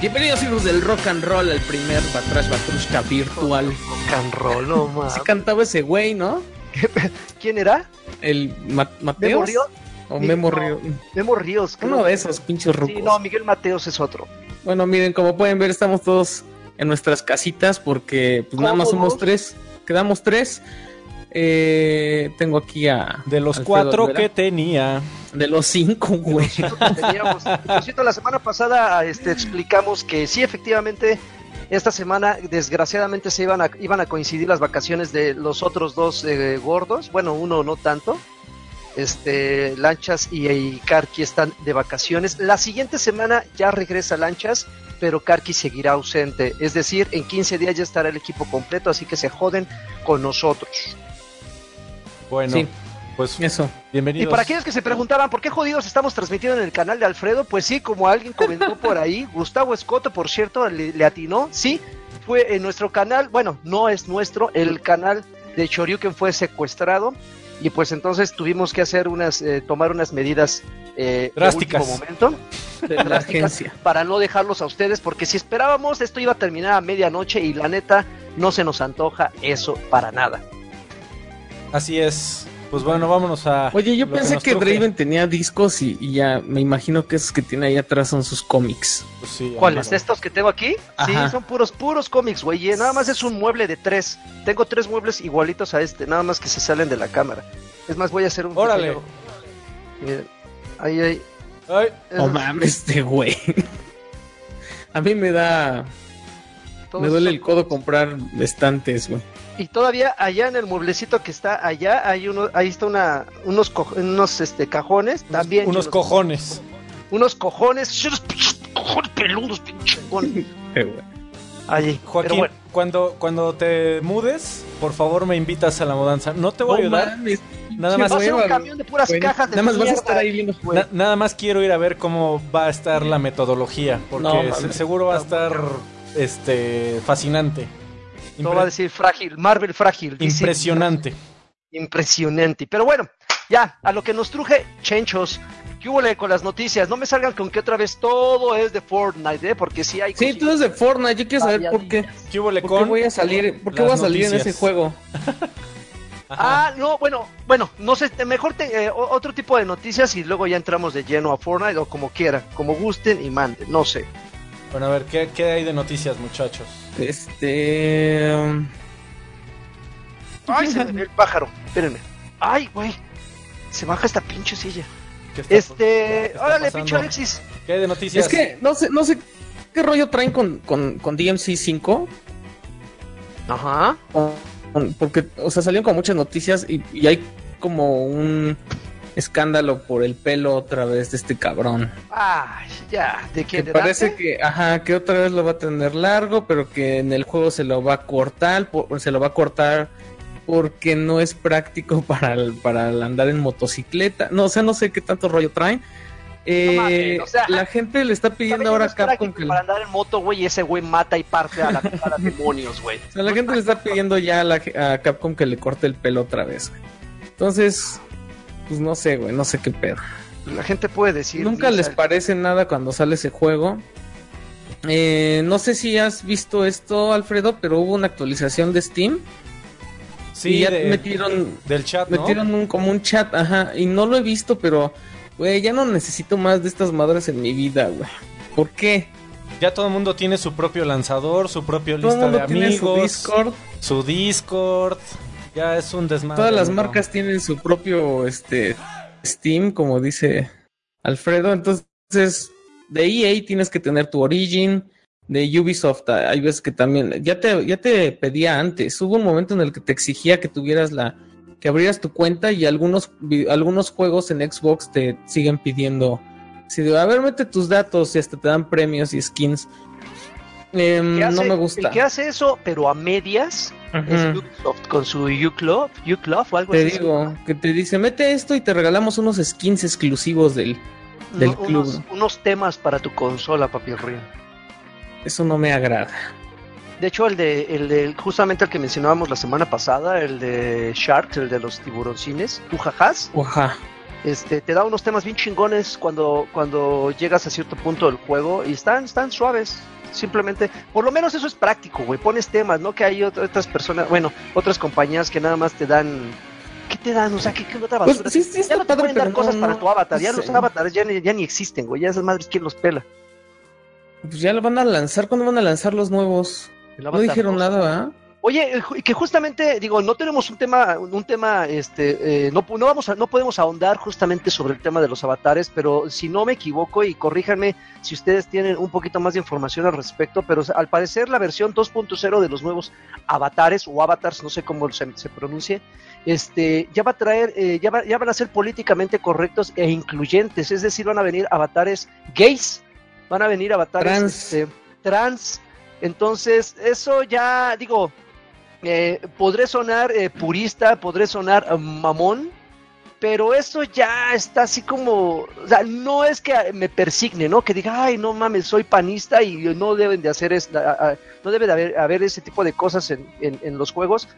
Bienvenidos hijos del rock and roll al primer Batrash Batrushka virtual. Rock and roll, no mames. Así cantaba ese güey, ¿no? ¿Quién era? El Ma- ¿Memo Mateos Ríos? o Mi- Memo no, Ríos. Memo Ríos. creo. Uno de esos pinches rucos. Sí, no, Miguel Mateos es otro. Bueno, miren, como pueden ver, estamos todos en nuestras casitas porque pues nada más somos tres. Quedamos tres. Eh, tengo aquí a. De los Alfredo cuatro que tenía. De los cinco, güey. Teníamos. Y, Por cierto, la semana pasada este, explicamos que sí, efectivamente, esta semana desgraciadamente se iban a, iban a coincidir las vacaciones de los otros dos eh, gordos. Bueno, uno no tanto. Este, Lanchas y, y Karki están de vacaciones. La siguiente semana ya regresa Lanchas, pero Karki seguirá ausente. Es decir, en 15 días ya estará el equipo completo, así que se joden con nosotros. Bueno, Sí. pues Eso. Y bienvenidos. para aquellos que se preguntaban por qué jodidos estamos transmitiendo en el canal de Alfredo, pues sí, como alguien comentó por ahí, Gustavo Escoto, por cierto, le, le atinó, sí, fue en nuestro canal, bueno, no es nuestro, el canal de Choryuken fue secuestrado y pues entonces tuvimos que hacer unas, eh, tomar unas medidas eh, Drásticas. momento De la drásticas agencia. para no dejarlos a ustedes, porque si esperábamos esto iba a terminar a medianoche y la neta no se nos antoja eso para nada. Así es. Pues bueno, vámonos a. Oye, yo que pensé que. Draven tenía discos y, y ya me imagino que esos que tiene ahí atrás son sus cómics. Pues sí, ¿Cuáles? ¿Estos que tengo aquí? Sí, son puros, puros cómics, güey. Nada más es un mueble de tres. Tengo tres muebles igualitos a este, nada más que se salen de la cámara. Es más, voy a hacer un. Órale. pequeño- Miren, ahí, ahí. Ay, No Esos- mames, este güey. A mí me da. todos Me duele son el codo cómics. comprar estantes, güey. Y todavía allá en el mueblecito que está allá, hay uno, ahí está una, unos, co- unos este, cajones. También. unos cojones. Unos cojones. Unos pinches cojones peludos, pinche. Ahí. Joaquín, bueno, cuando, cuando te mudes, por favor me invitas a la mudanza. No te voy a ayudar. mames, Nada más- va a ser un hueva, camión de puras güey. cajas de Nada más vas a estar ahí viendo. Na- nada más quiero ir a ver cómo va a estar la metodología, porque No, seguro va a estar este fascinante. No va a decir frágil, Marvel frágil. dice- Impresionante. Impresionante. Pero bueno, ya, a lo que nos truje, chenchos. ¿Qué hubo con las noticias? No me salgan con que otra vez todo es de Fortnite, ¿eh? Porque sí hay Sí, tú es de Fortnite. Yo quiero saber por qué. ¿Qué hubo, ¿Por qué voy a salir, por qué voy a salir en ese juego? Ajá. Ah, no, bueno, bueno, no sé, mejor te- eh, otro tipo de noticias y luego ya entramos de lleno a Fortnite o como quieran, como gusten y manden, no sé. Bueno, a ver, ¿qué, qué hay de noticias, muchachos? Este. um, Ay, se me ve el pájaro, espérenme. Ay, güey, se baja esta pinche silla. ¿Qué está- Este, está órale, pasando? pinche Alexis. ¿Qué hay de noticias? Es que no sé, no sé qué rollo traen con, con, con DMC 5. Ajá. con- Porque, o sea, salieron con muchas noticias y, y hay como un escándalo por el pelo otra vez de este cabrón. Ay, ya, ¿de qué? Que ¿De parece Dante? que, ajá, que otra vez lo va a tener largo, pero que en el juego se lo va a cortar, por- se lo va a cortar porque no es práctico para, el- para el andar en motocicleta. No, o sea, no sé qué tanto rollo traen. Eh, mames, o sea, la gente le está pidiendo ahora a Capcom que... Para andar en moto, güey, ese güey mata y parte a, la, a los demonios, güey. O sea, la gente le está pidiendo ya a, la- a Capcom que le corte el pelo otra vez. güey. Entonces, pues no sé, güey, no sé qué pedo. La gente puede decir. Nunca les parece nada cuando sale ese juego. Eh, no sé si has visto esto, Alfredo, pero hubo una actualización de Steam. sí, y ya de- metieron, del chat, ¿no? metieron un, como un chat, ajá, y no lo he visto, pero, güey, ya no necesito más de estas madres en mi vida, güey. ¿Por qué? Ya todo el mundo tiene su propio lanzador, su propio Todo lista de tiene su amigos, Discord, su Discord. Ya es un desmadre. todas las marcas tienen su propio, este, Steam, como dice Alfredo, entonces, de EA tienes que tener tu Origin, de Ubisoft, hay veces que también, ya te, ya te pedía antes, hubo un momento en el que te exigía que tuvieras la, que abrieras tu cuenta y algunos, algunos juegos en Xbox te siguen pidiendo, si de, a ver, mete tus datos y hasta te dan premios y skins. Em, ¿qué hace- no me gusta. El que hace eso, pero a medias, es con su Uclub o algo Te así. digo, que te dice, mete esto y te regalamos unos skins exclusivos del... del club. Unos, unos temas para tu consola, papi Río. Eso no me agrada. De hecho, el de, el de, justamente el que mencionábamos la semana pasada, el de Shark, el de los tiburoncines, Ujajás, Oja. Este, te da unos temas bien chingones cuando, cuando llegas a cierto punto del juego y están, están suaves. Simplemente, por lo menos eso es práctico, güey. Pones temas, ¿no? Que hay otras personas, bueno, otras compañías que nada más te dan ¿qué te dan? O sea, ¿qué, qué otra Pues, basura? sí, sí, ya no te padre, pueden dar cosas no- para tu avatar. Ya los avatares ya ni, ya ni existen, güey. Ya esas madres, ¿quién los pela? Pues ya lo van a lanzar. ¿Cuándo van a lanzar los nuevos? No dijeron 2. nada, ¿ah? Eh, ju- que justamente, digo, no tenemos un tema, un tema, este, eh, no, no vamos a, no podemos ahondar justamente sobre el tema de los avatares, pero si no me equivoco, y corríjanme si ustedes tienen un poquito más de información al respecto, pero al parecer la versión 2.0 de los nuevos avatares o avatars, no sé cómo se, se pronuncie, este, ya va a traer, eh, ya, va- ya van a ser políticamente correctos e incluyentes, es decir, van a venir avatares gays, van a venir avatares Trans. este, trans. Entonces, eso ya, digo, eh, podré sonar eh, purista, podré sonar eh, mamón, pero eso ya está así como, o sea, no es que me persigne, ¿no? Que diga, ay, no mames, soy panista y no deben de hacer, es, a- a- no debe de haber, haber ese tipo de cosas en, en- en los juegos.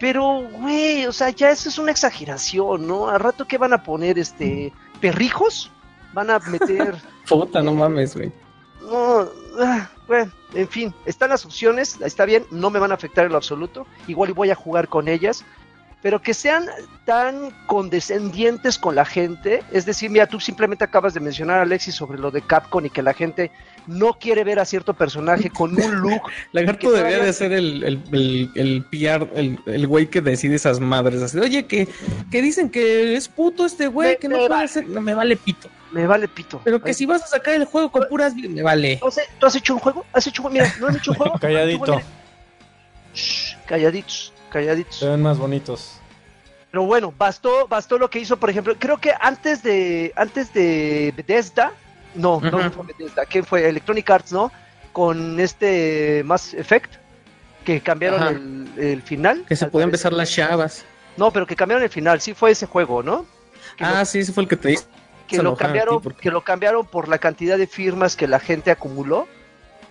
Pero, güey, o sea, ya eso es una exageración, ¿no? Al rato que van a poner, este, perrijos, van a meter... Puta, no mames, güey. No, ah, bueno, en fin, están las opciones, está bien, no me van a afectar en lo absoluto, igual voy a jugar con ellas, pero que sean tan condescendientes con la gente, es decir, mira, tú simplemente acabas de mencionar, Alexis, sobre lo de Capcom y que la gente no quiere ver a cierto personaje con un look, Lagarto debería de ser el, el, el, el PR, el, el güey que decide esas madres. Así, Oye, que, que dicen que es puto este güey, Me- que no me puede vale. ser. No, me vale pito. me vale pito. Pero que Ay, si vas a sacar el juego con puras. Me vale. ¿tú has- ¿Tú has hecho un juego? ¿Has hecho un juego? Mira, ¿no han hecho un juego? Calladito. Shh, calladitos, calladitos. Se ven más bonitos. Pero bueno, bastó, bastó lo que hizo, por ejemplo, creo que antes de, antes de Bethesda, no, no Ujú. fue Bethesda, ¿quién fue? Electronic Arts, ¿no? Con este Mass Effect, que cambiaron el, el final. Que se parecer. besar las chavas. No, pero que cambiaron el final, sí fue ese juego, ¿no? Que Ah, lo- sí, ese fue el que te dije. que lo ti porque- que lo cambiaron por la cantidad de firmas que la gente acumuló.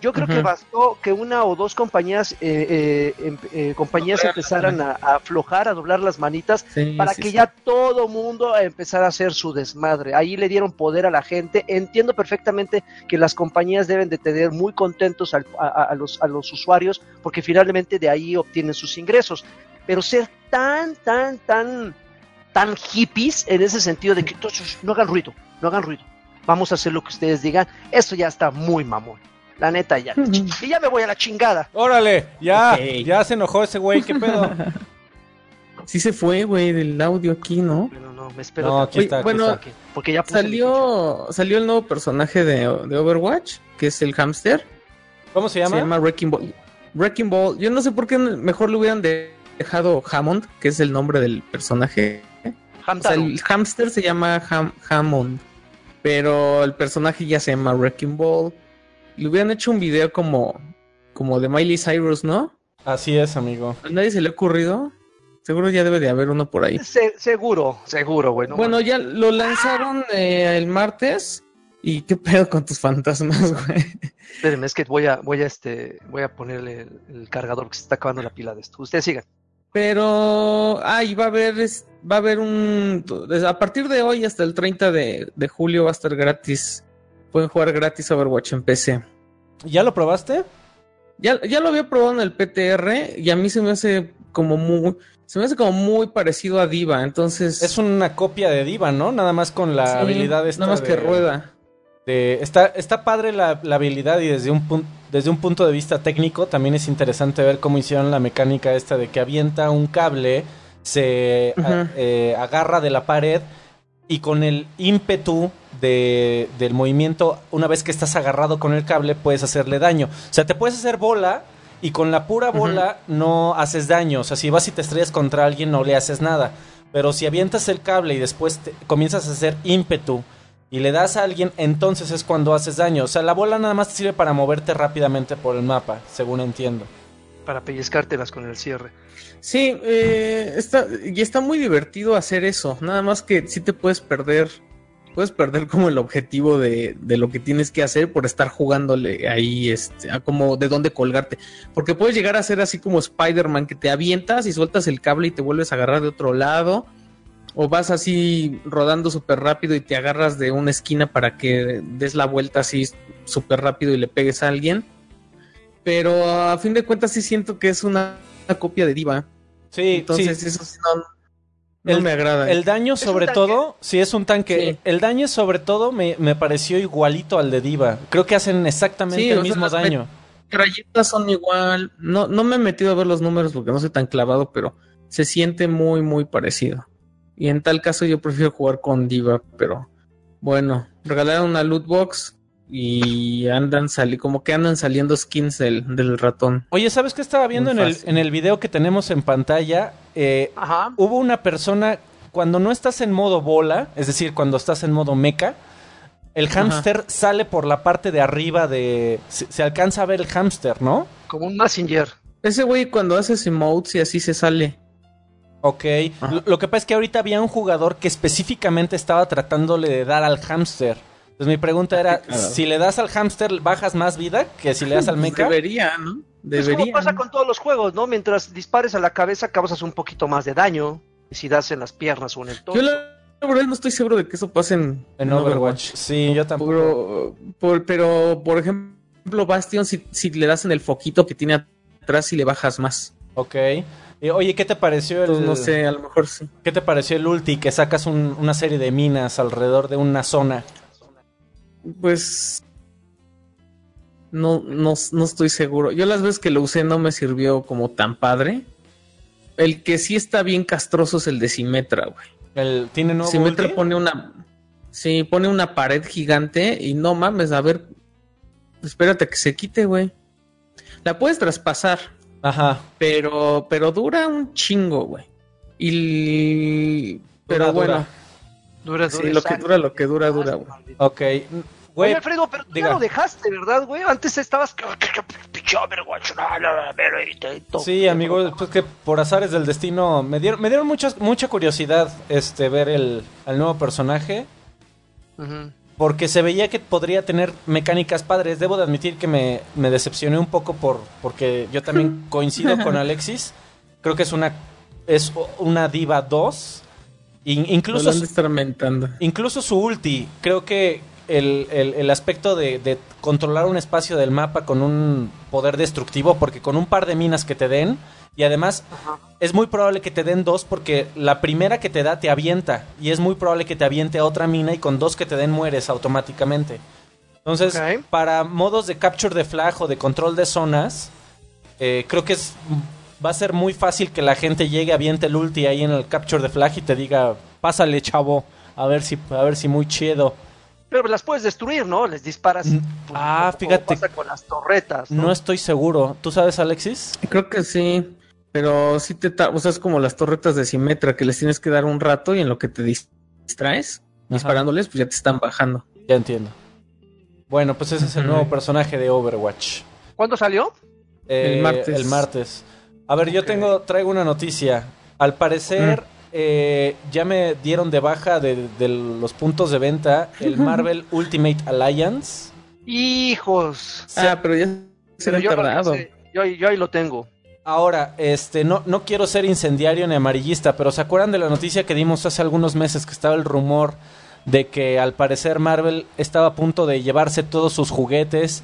Yo creo que bastó que una o dos compañías, eh, eh, em- eh, compañías empezaran a, a aflojar, a doblar las manitas Sí, para sí, que sí. ya todo mundo empezara a hacer su desmadre. Ahí le dieron poder a la gente. Entiendo perfectamente que las compañías deben de tener muy contentos al- a, los, a los usuarios porque finalmente de ahí obtienen sus ingresos. Pero ser tan, tan, tan, tan hippies en ese sentido de que "Todos, no hagan ruido, no hagan ruido. Vamos a hacer lo que ustedes digan. Eso ya está muy mamón. La neta ya. Y ya me voy a la chingada. Órale, ya, ya se enojó ese güey, ¿qué pedo? Sí se fue, güey, del audio aquí, ¿no? Bueno, no, me espero. No, aquí está, aquí bueno, está. Porque- porque ya mi ficha. Salió, salió el nuevo personaje de, de Overwatch, que es el hamster. ¿Cómo se Se llama? llama Wrecking Ball. Wrecking Ball. Yo no sé por qué mejor le hubieran de- dejado Hammond, que es el nombre del personaje. O sea, Hamtaro. el hamster se llama Ham- Hammond, pero el personaje ya se llama Wrecking Ball. Le hubieran hecho un video como, como de Miley Cyrus, ¿no? Así es, amigo. ¿A nadie se le ha ocurrido? Seguro ya debe de haber uno por ahí. Se- seguro, seguro, güey. no bueno, ya lo lanzaron eh, el martes. ¿Y qué pedo con tus fantasmas, güey? Espérenme, es que voy a, voy a, este, voy a ponerle el, el cargador que se está acabando la pila de esto. Ustedes sigan. Pero, ay, va a haber, es- va a haber un, a partir de hoy hasta el 30 de, de julio va a estar gratis. Pueden jugar gratis Overwatch en PC. ¿Ya lo probaste? Ya, ya lo había probado en el PTR y a mí se me hace como muy, se me hace como muy parecido a Diva. Entonces, Es una copia de Diva, ¿no? Nada más con la sí, habilidad esta nada más de- que rueda. de- está, está padre la, la habilidad y desde un, pun- desde un punto de vista técnico también es interesante ver cómo hicieron la mecánica esta de que avienta un cable, se a- eh, agarra de la pared y con el ímpetu de- del movimiento, una vez que estás agarrado con el cable, puedes hacerle daño. O sea, te puedes hacer bola y con la pura bola no haces daño. O sea, si vas y te estrellas contra alguien, no le haces nada. Pero si avientas el cable y después te- comienzas a hacer ímpetu y le das a alguien, entonces es cuando haces daño. O sea, la bola nada más te sirve para moverte rápidamente por el mapa, según entiendo. Para pellizcártelas con el cierre. Sí, eh, está, y está muy divertido hacer eso. Nada más que sí te puedes perder. Puedes perder como el objetivo de, de lo que tienes que hacer por estar jugándole ahí, este, a como de dónde colgarte. Porque puedes llegar a ser así como Spider-Man, que te avientas y sueltas el cable y te vuelves a agarrar de otro lado. o vas así rodando súper rápido y te agarras de una esquina para que des la vuelta así súper rápido y le pegues a alguien. Pero a fin de cuentas sí siento que es una, una copia de Diva. Sí, Entonces sí. eso sí no, no El- me agrada. El daño, sobre todo, sí es un tanque. Sí. El daño, sobre todo, me, me pareció igualito al de Diva. Creo que hacen exactamente Sí, el sea, mismo las daño. Rayitas son igual. No, no me he metido a ver los números porque no soy tan clavado, pero se siente muy, muy parecido. Y en tal caso yo prefiero jugar con Diva, pero bueno, regalaron una loot box y andan sali como que andan saliendo skins del, del ratón. Oye, ¿sabes qué estaba viendo en el, en el video que tenemos en pantalla? Eh, Ajá. hubo una persona, cuando no estás en modo bola, es decir, cuando estás en modo mecha, el Ajá. hámster sale por la parte de arriba de... Se, se alcanza a ver el hámster, ¿no? Como un Messenger. Ese güey cuando haces emotes y así se sale. Ok. Lo, lo que pasa es que ahorita había un jugador que específicamente estaba tratándole de dar al hámster. Entonces mi pregunta era, si le das al hámster, ¿bajas más vida que si le das al Pues mecha? Debería, ¿no? Es como Debería. pasa con todos los juegos, ¿no? Mientras dispares a la cabeza causas un poquito más de daño. Y si das en las piernas o en el torso. Yo la, la verdad no estoy seguro de que eso pase en, En Overwatch. Sí, yo tampoco. Pero, por, pero, por ejemplo, Bastion, si, si le das en el foquito que tiene atrás y le bajas más. Ok. Oye, ¿qué te pareció el, no sé, a lo mejor sí. ¿qué te pareció el ulti que sacas un- una serie de minas alrededor de una zona? Pues. No, no, no estoy seguro. Yo las veces que lo usé no me sirvió como tan padre. El que sí está bien castroso es el de Simetra, güey. El, ¿Tiene nuevo Simetra ulti? pone una. Sí, pone una pared gigante y no mames, a ver. Espérate que se quite, güey. La puedes traspasar. Ajá. Pero, pero dura un chingo, güey. Y. Pero Dura, bueno, dura. Dura, sí, lo que dura, lo que dura, dura, güey. Ok. Güey, Oye, Alfredo, pero tú diga. ya lo dejaste, ¿verdad, güey? Antes estabas... Sí, amigo, pues que por azares del destino me dieron, me dieron muchas, mucha curiosidad este ver el al nuevo personaje porque se veía que podría tener mecánicas padres. Debo de admitir que me, me decepcioné un poco por porque yo también coincido con Alexis. Creo que es una es una diva 2. In- incluso su ulti, creo que el, el- el aspecto de, de controlar un espacio del mapa con un poder destructivo, porque con un par de minas que te den, y además Ajá. es muy probable que te den dos porque la primera que te da te avienta, y es muy probable que te aviente a otra mina y con dos que te den mueres automáticamente. Entonces, para modos de capture de flag o de control de zonas, eh, creo que es va a ser muy fácil que la gente llegue, aviente el ulti ahí en el capture de flag y te diga, pásale chavo, a ver si, a ver si muy chido. Pero las puedes destruir, ¿no? Les disparas. Mm, pues, ah, como fíjate. pasa con las torretas, ¿no? No estoy seguro. ¿Tú sabes, Alexis? Creo que sí. Pero sí te... ta- O sea, es como las torretas de Simetra que les tienes que dar un rato y en lo que te dis- distraes disparándoles, pues ya te están bajando. Ya entiendo. Bueno, pues ese es el nuevo personaje de Overwatch. ¿Cuándo salió? Eh, El martes. El martes. A ver, yo tengo, traigo una noticia. Al parecer, eh, ya me dieron de baja de, de los puntos de venta el Marvel Ultimate Alliance. Hijos. Se- Ah, pero ya se Pero han yo, no tardado. yo, ahí- yo ahí lo tengo. Ahora, este, no, no quiero ser incendiario ni amarillista, pero ¿se acuerdan de la noticia que dimos hace algunos meses que estaba el rumor de que al parecer Marvel estaba a punto de llevarse todos sus juguetes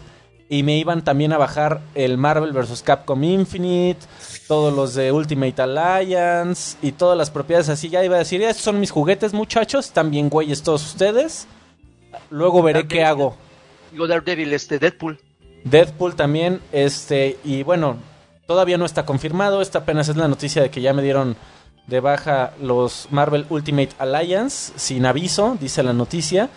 y me iban también a bajar el Marvel vs. Capcom Infinite, todos los de Ultimate Alliance y todas las propiedades así? Ya iba a decir, estos son mis juguetes muchachos, están bien güeyes todos ustedes. Luego veré qué hago. Digo Daredevil, este, Deadpool. Deadpool también, este, y bueno, todavía no está confirmado, esta apenas es la noticia de que ya me dieron de baja los Marvel Ultimate Alliance, sin aviso, dice la noticia.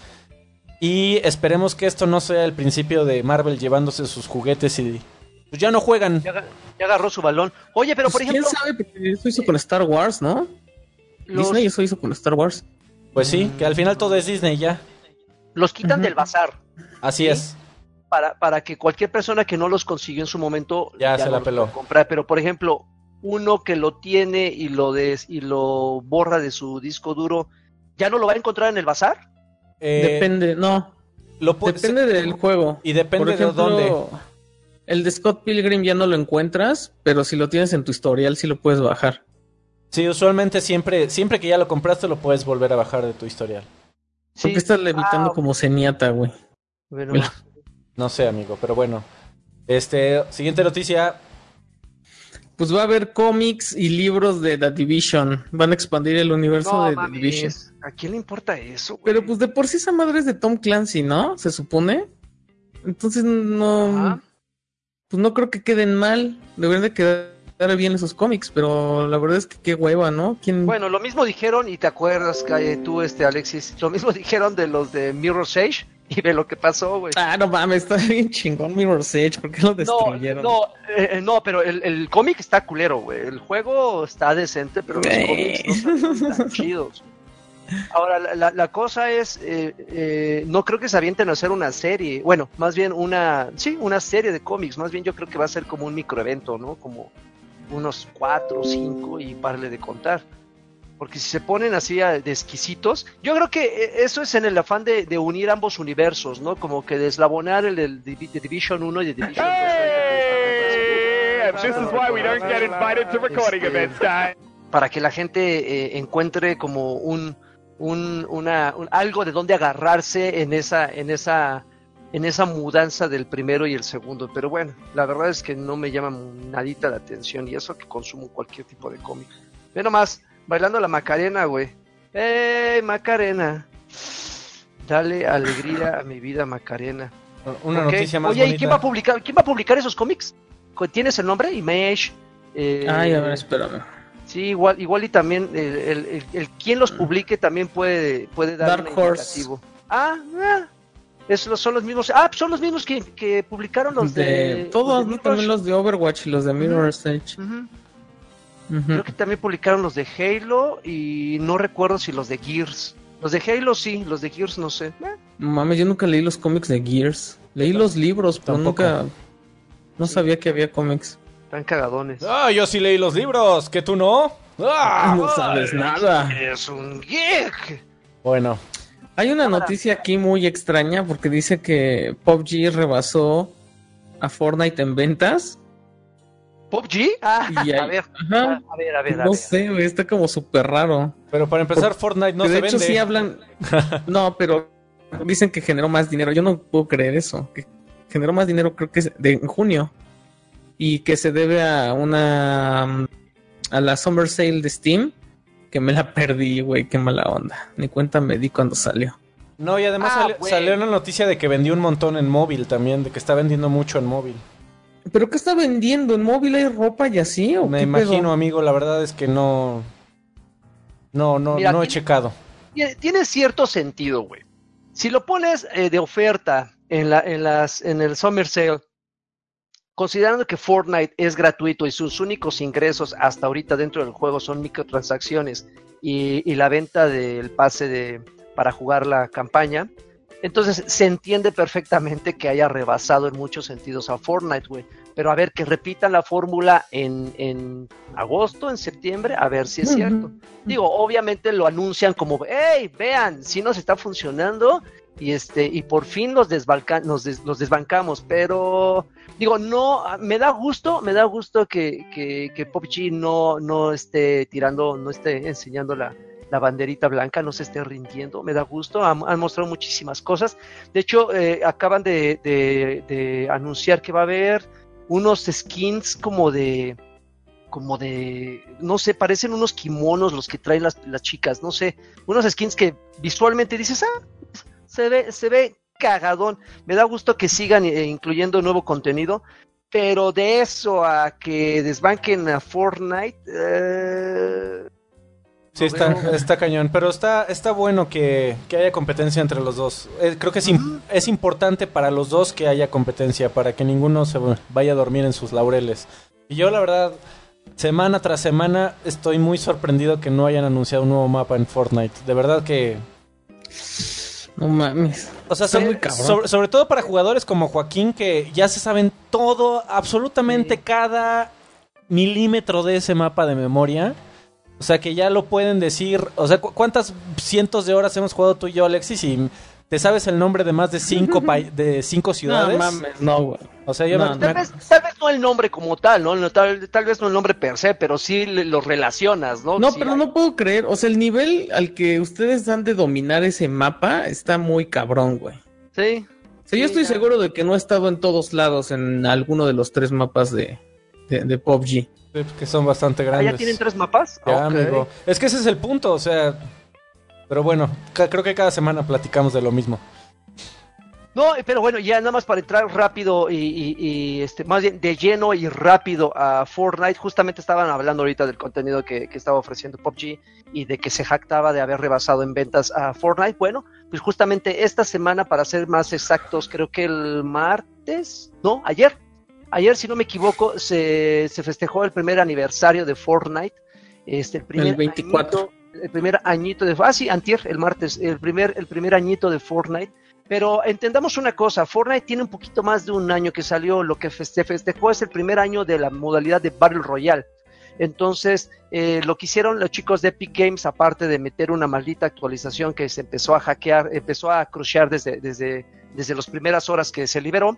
Y esperemos que esto no sea el principio de Marvel llevándose sus juguetes y pues ya no juegan. Ya, aga- ya agarró su balón. Oye, pero Pues, por ejemplo, ¿Quién sabe? Porque eso hizo con Star Wars, ¿no? los, Disney eso hizo con Star Wars. Pues sí, que al final todo es Disney ya. los quitan del bazar. Así Sí. es. Para, para que cualquier persona que no los consiguió en su momento Ya se no la peló. comprar. Pero por ejemplo, uno que lo tiene y lo des, y lo borra de su disco duro, ¿ya no lo va a encontrar en el bazar? Eh, Depende, no. lo Depende del juego. Y depende Por ejemplo, de dónde. El de Scott Pilgrim ya no lo encuentras, pero si lo tienes en tu historial sí lo puedes bajar. Sí, usualmente siempre, siempre que ya lo compraste lo puedes volver a bajar de tu historial. ¿Por qué estás levitando Ah, como ceniata, güey? No sé, amigo, pero bueno. Este, siguiente noticia. Pues va a haber cómics y libros de The Division. Van a expandir el universo no de The Division. ¿A quién le importa eso, güey? Pero pues de por sí esa madre es de Tom Clancy, ¿no? Se supone. Entonces no. Ajá. Pues no creo que queden mal. Deberían de quedar bien esos cómics, pero la verdad es que qué hueva, ¿no? ¿Quién... Bueno, lo mismo dijeron, y te acuerdas, que tú, este, Alexis, lo mismo dijeron de los de Mirror's Edge, y ve lo que pasó, güey. Ah, no mames, está bien chingón Mirror's Edge. ¿Por qué lo destruyeron? no, eh, no, pero el, el cómic está culero, güey. El juego está decente, pero los cómics no están tan chidos. Ahora, la, la- la cosa es, eh, eh, no creo que se avienten a hacer una serie, bueno, más bien una, sí, una serie de cómics, más bien yo creo que va a ser como un microevento, ¿no? Como unos cuatro, cinco y parle de contar. Porque si se ponen así de exquisitos, yo creo que eh, eso es en el afán de, de unir ambos universos, ¿no? Como que deslabonar el, Divi- de Division 1 y de Division 2. Hey, this is why we don't get invited to recording Este, para que la gente eh, encuentre como un, un, una, un- algo de donde agarrarse en esa, en esa, en esa mudanza del primero y el segundo. Pero bueno, la verdad es que no me llama nadita la atención y eso que consumo cualquier tipo de cómic. Ve nomás, bailando la Macarena, güey. ¡Ey, Macarena! Dale alegría a mi vida, Macarena. Una noticia más Oye, ¿y quién va a publicar, quién va a publicar esos cómics? ¿Tienes el nombre? Image. eh, Ay, a ver, espérame. Sí, igual, igual y también el, el, el- el quien los publique también puede, puede dar Dark un Horse. indicativo. Ah, ah, esos son los mismos. Ah, son los mismos que, que publicaron los de. de, todos, los de ¿no? También los de Overwatch y los de Mirror's Edge. Creo que también publicaron los de Halo y no recuerdo si los de Gears. Los de Halo sí, los de Gears no sé. Eh, mames, yo nunca leí los cómics de Gears. Leí los libros, pero Tampoco. nunca. No sabía que había cómics. están cagadones. Ah, yo sí leí los libros, que tú no. Ah. no sabes nada. Es un geek. Bueno, Hay una noticia aquí muy extraña porque dice que PUBG rebasó a Fortnite en ventas. ¿PUBG? Ah, Y a ver, Ajá. a ver, a ver, a No ver. sé, está como súper raro. pero para empezar, Fortnite no Que de se hecho vende. sí hablan. No, pero dicen que generó más dinero. Yo no puedo creer eso. Que generó más dinero, creo que es de en junio. Y que se debe a una. a la Summer Sale de Steam. Que me la perdí, güey, qué mala onda. Ni cuenta me di cuando salió. No, y además Ah, salió, salió una noticia de que vendió un montón en móvil también, de que está vendiendo mucho en móvil. ¿Pero qué está vendiendo? ¿En móvil hay ropa y así? ¿o Me qué imagino, pedo? amigo, la verdad es que no. No, no, Mira, no he tiene- checado. tiene, tiene cierto sentido, güey. Si lo pones eh, de oferta en, la, en, las, en el Summer Sale, considerando que Fortnite es gratuito y sus únicos ingresos hasta ahorita dentro del juego son microtransacciones y, y la venta del pase de, para jugar la campaña, entonces se entiende perfectamente que haya rebasado en muchos sentidos a Fortnite, güey. Pero a ver, que repitan la fórmula en, en agosto, en septiembre, a ver si es cierto. Digo, obviamente lo anuncian como, hey, vean, si nos está funcionando y este y por fin los, desbalca- nos des- los desbancamos, pero digo, no, me da gusto, me da gusto que, que, que PUBG no, no esté tirando, no esté enseñando la, la banderita blanca, no se esté rindiendo, me da gusto, han, mostrado muchísimas cosas. De hecho, eh, acaban de, anunciar que va a haber unos skins como de como de, no sé, parecen unos kimonos los que traen las, las chicas, no sé, unos skins que visualmente dices, ah, se ve, se ve cagadón. Me da gusto que sigan eh, incluyendo nuevo contenido, pero de eso a que desbanquen a Fortnite, eh, Sí, está, está cañón, pero está, está bueno que, que haya competencia entre los dos. Eh, creo que es, im- es importante para los dos que haya competencia, para que ninguno se vaya a dormir en sus laureles. Y yo la verdad, semana tras semana, estoy muy sorprendido que no hayan anunciado un nuevo mapa en Fortnite. De verdad que... No mames. O sea, sobre, muy cabrón. sobre- sobre todo para jugadores como Joaquín que ya se saben todo, absolutamente Sí. cada milímetro de ese mapa de memoria. O sea, que ya lo pueden decir. O sea, ¿cu- ¿cuántas cientos de horas hemos jugado tú y yo, Alexis? Y ¿Te sabes el nombre de más de cinco, pa- de cinco ciudades? No mames, no, güey. O sea, yo No, me- Tal vez, tal vez no el nombre como tal, ¿no? Tal, tal vez no el nombre per se, pero sí lo relacionas, ¿no? No, Sí, pero no puedo creer. O sea, el nivel al que ustedes dan de dominar ese mapa está muy cabrón, güey. Sí. O sea, yo Sí, estoy ya. seguro de que no he estado en todos lados en alguno de los tres mapas de, de, de PUBG. que son bastante ¿Ah, grandes. ya tienen tres mapas? Ya, amigo. Es que ese es el punto, o sea. Pero bueno, creo que cada semana platicamos de lo mismo. No, eh, pero bueno, ya nada más para entrar rápido y, y- y, este, más bien de lleno y rápido a Fortnite. Justamente estaban hablando ahorita del contenido que, que estaba ofreciendo PUBG y de que se jactaba de haber rebasado en ventas a Fortnite. Bueno, pues justamente esta semana, para ser más exactos, creo que el martes, no, ayer, ayer si no me equivoco, se, se festejó el primer aniversario de Fortnite. Este, el primer El 24. añito- el primer añito de, ah sí, antier, el martes, el primer, el primer añito de Fortnite. Pero entendamos una cosa, Fortnite tiene un poquito más de un año que salió, lo que feste- festejó es el primer año de la modalidad de Battle Royale. Entonces, eh, lo que hicieron los chicos de Epic Games, aparte de meter una maldita actualización que se empezó a hackear, empezó a crushear desde, desde, desde las primeras horas que se liberó,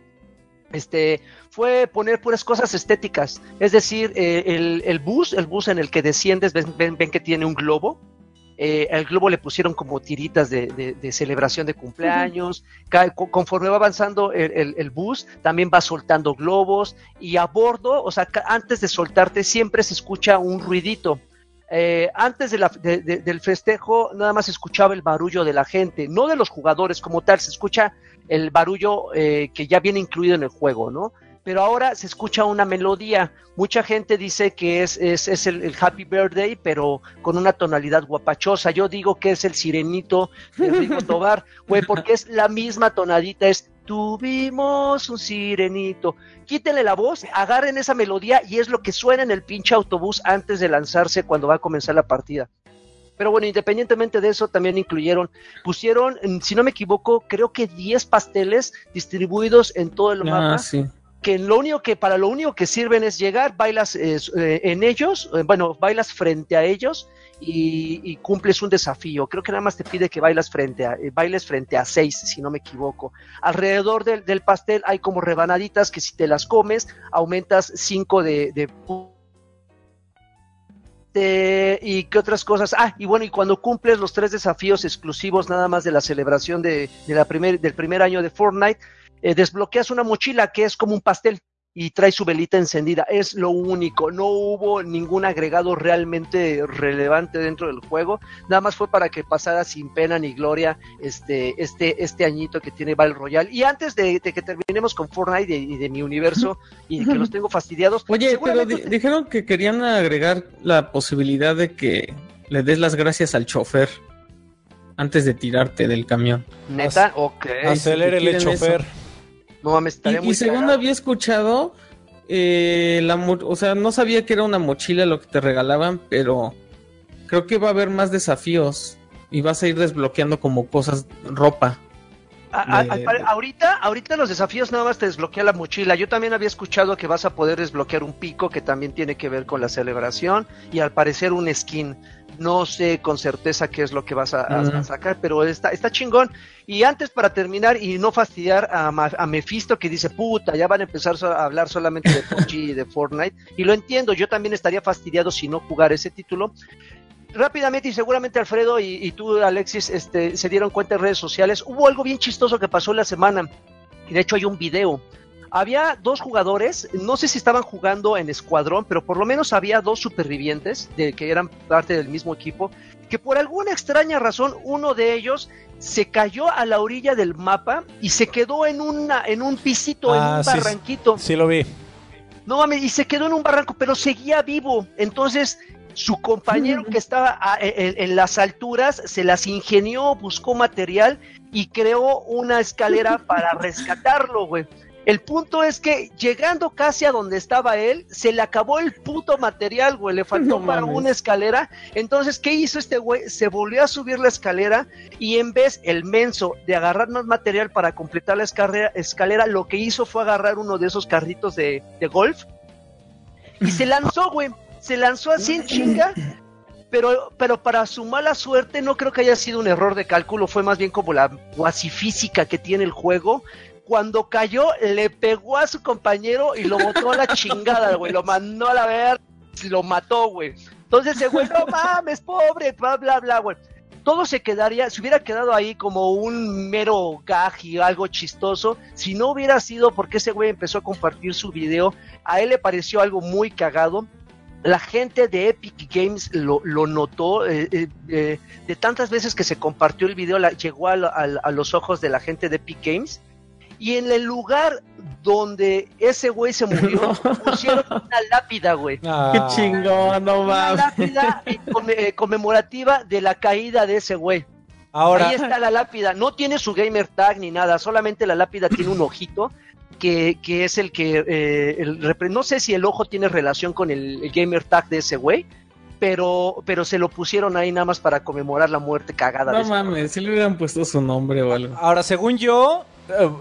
este, fue poner puras cosas estéticas. Es decir, eh, el, el bus, el bus en el que desciendes, ven, ven- ven que tiene un globo. Eh, al globo le pusieron como tiritas de, de- de celebración de cumpleaños. Conforme va avanzando el, el- el bus, también va soltando globos. Y a bordo, o sea, antes de soltarte, siempre se escucha un ruidito. Eh, antes de la- de- de- del festejo, nada más se escuchaba el barullo de la gente, no de los jugadores como tal, se escucha el barullo eh, que ya viene incluido en el juego, ¿no? Pero ahora se escucha una melodía. Mucha gente dice que es, es, es el, el Happy Birthday, pero con una tonalidad guapachosa. Yo digo que es el sirenito de Rigo Tobar, güey, porque es la misma tonadita, es tuvimos un sirenito. Quítenle la voz, agarren esa melodía y es lo que suena en el pinche autobús antes de lanzarse cuando va a comenzar la partida. Pero bueno, independientemente de eso, también incluyeron, pusieron, si no me equivoco, creo que 10 pasteles distribuidos en todo el mapa Ah, sí. que lo único que para lo único que sirven es llegar, bailas eh, eh, en ellos, eh, bueno, bailas frente a ellos y, y cumples un desafío. Creo que nada más te pide que bailas frente a, eh, bailes frente a seis, si no me equivoco. Alrededor del, del pastel hay como rebanaditas que si te las comes aumentas cinco de, de de- y qué otras cosas. Ah, y bueno, y cuando cumples los tres desafíos exclusivos nada más de la celebración de, de la primer, del primer año de Fortnite, eh, desbloqueas una mochila que es como un pastel y trae su velita encendida. Es lo único. No hubo ningún agregado realmente relevante dentro del juego. Nada más fue para que pasara sin pena ni gloria este, este, este añito que tiene Battle Royale. Y antes de, de que terminemos con Fortnite y de, de mi universo y de que los tengo fastidiados. Oye, pero seguramente di- dijeron que querían agregar la posibilidad de que le des las gracias al chofer antes de tirarte del camión. Neta, ok. Acelérele, quieren chofer. No mames, Y, estaría y muy según cagado. había escuchado, eh, la, o sea, no sabía que era una mochila lo que te regalaban, pero creo que va a haber más desafíos y vas a ir desbloqueando como cosas, ropa. A- a- de- al pare- ahorita, ahorita los desafíos nada más te desbloquea la mochila. Yo también había escuchado que vas a poder desbloquear un pico que también tiene que ver con la celebración y al parecer un skin. No sé con certeza qué es lo que vas a, a- a sacar, pero está, está chingón. Y antes para terminar y no fastidiar a, Ma- a Mephisto que dice, puta, ya van a empezar a hablar solamente de PUBG y de Fortnite. Y lo entiendo, yo también estaría fastidiado si no jugar ese título rápidamente y seguramente Alfredo y, y tú Alexis este, se dieron cuenta en redes sociales hubo algo bien chistoso que pasó la semana y de hecho hay un video había dos jugadores no sé si estaban jugando en escuadrón pero por lo menos había dos supervivientes de que eran parte del mismo equipo que por alguna extraña razón uno de ellos se cayó a la orilla del mapa y se quedó en una en un pisito Ah, en un sí, sí. barranquito Sí lo vi. no mames, y se quedó en un barranco, pero seguía vivo. Entonces, su compañero que estaba a- en, en las alturas se las ingenió, buscó material y creó una escalera para rescatarlo, güey. El punto es que llegando casi a donde estaba él, se le acabó el puto material, güey. Le faltó No para mames. una escalera. Entonces, ¿qué hizo este güey? Se volvió a subir la escalera y en vez el menso de agarrar más material para completar la escalera, escalera lo que hizo fue agarrar uno de esos carritos de, de golf y se lanzó, güey. Se lanzó así en chinga. pero, pero para su mala suerte no creo que haya sido un error de cálculo, fue más bien como la cuasi física que tiene el juego. Cuando cayó, le pegó a su compañero y lo botó a la chingada, güey. Lo mandó a la ver, lo mató, güey. Entonces ese güey, no mames, pobre, bla, bla, bla, güey. Todo se quedaría, se hubiera quedado ahí como un mero gag algo chistoso, si no hubiera sido porque ese güey empezó a compartir su video, a él le pareció algo muy cagado, la gente de Epic Games lo, lo notó, eh, eh, eh, de tantas veces que se compartió el video, llegó a los ojos de la gente de Epic Games. Y en el lugar donde ese güey se murió, pusieron una lápida, güey. Ah, Qué chingón, no Una mames. lápida eh, eh, conmemorativa de la caída de ese güey. Ahora, Ahí está la lápida. No tiene su gamer tag ni nada, solamente la lápida tiene un ojito que, que es el que. eh, el no sé si el ojo tiene relación con el, el gamer tag de ese güey, pero, pero se lo pusieron ahí nada más para conmemorar la muerte cagada de No mames, si le hubieran puesto su nombre o algo. ahora según yo,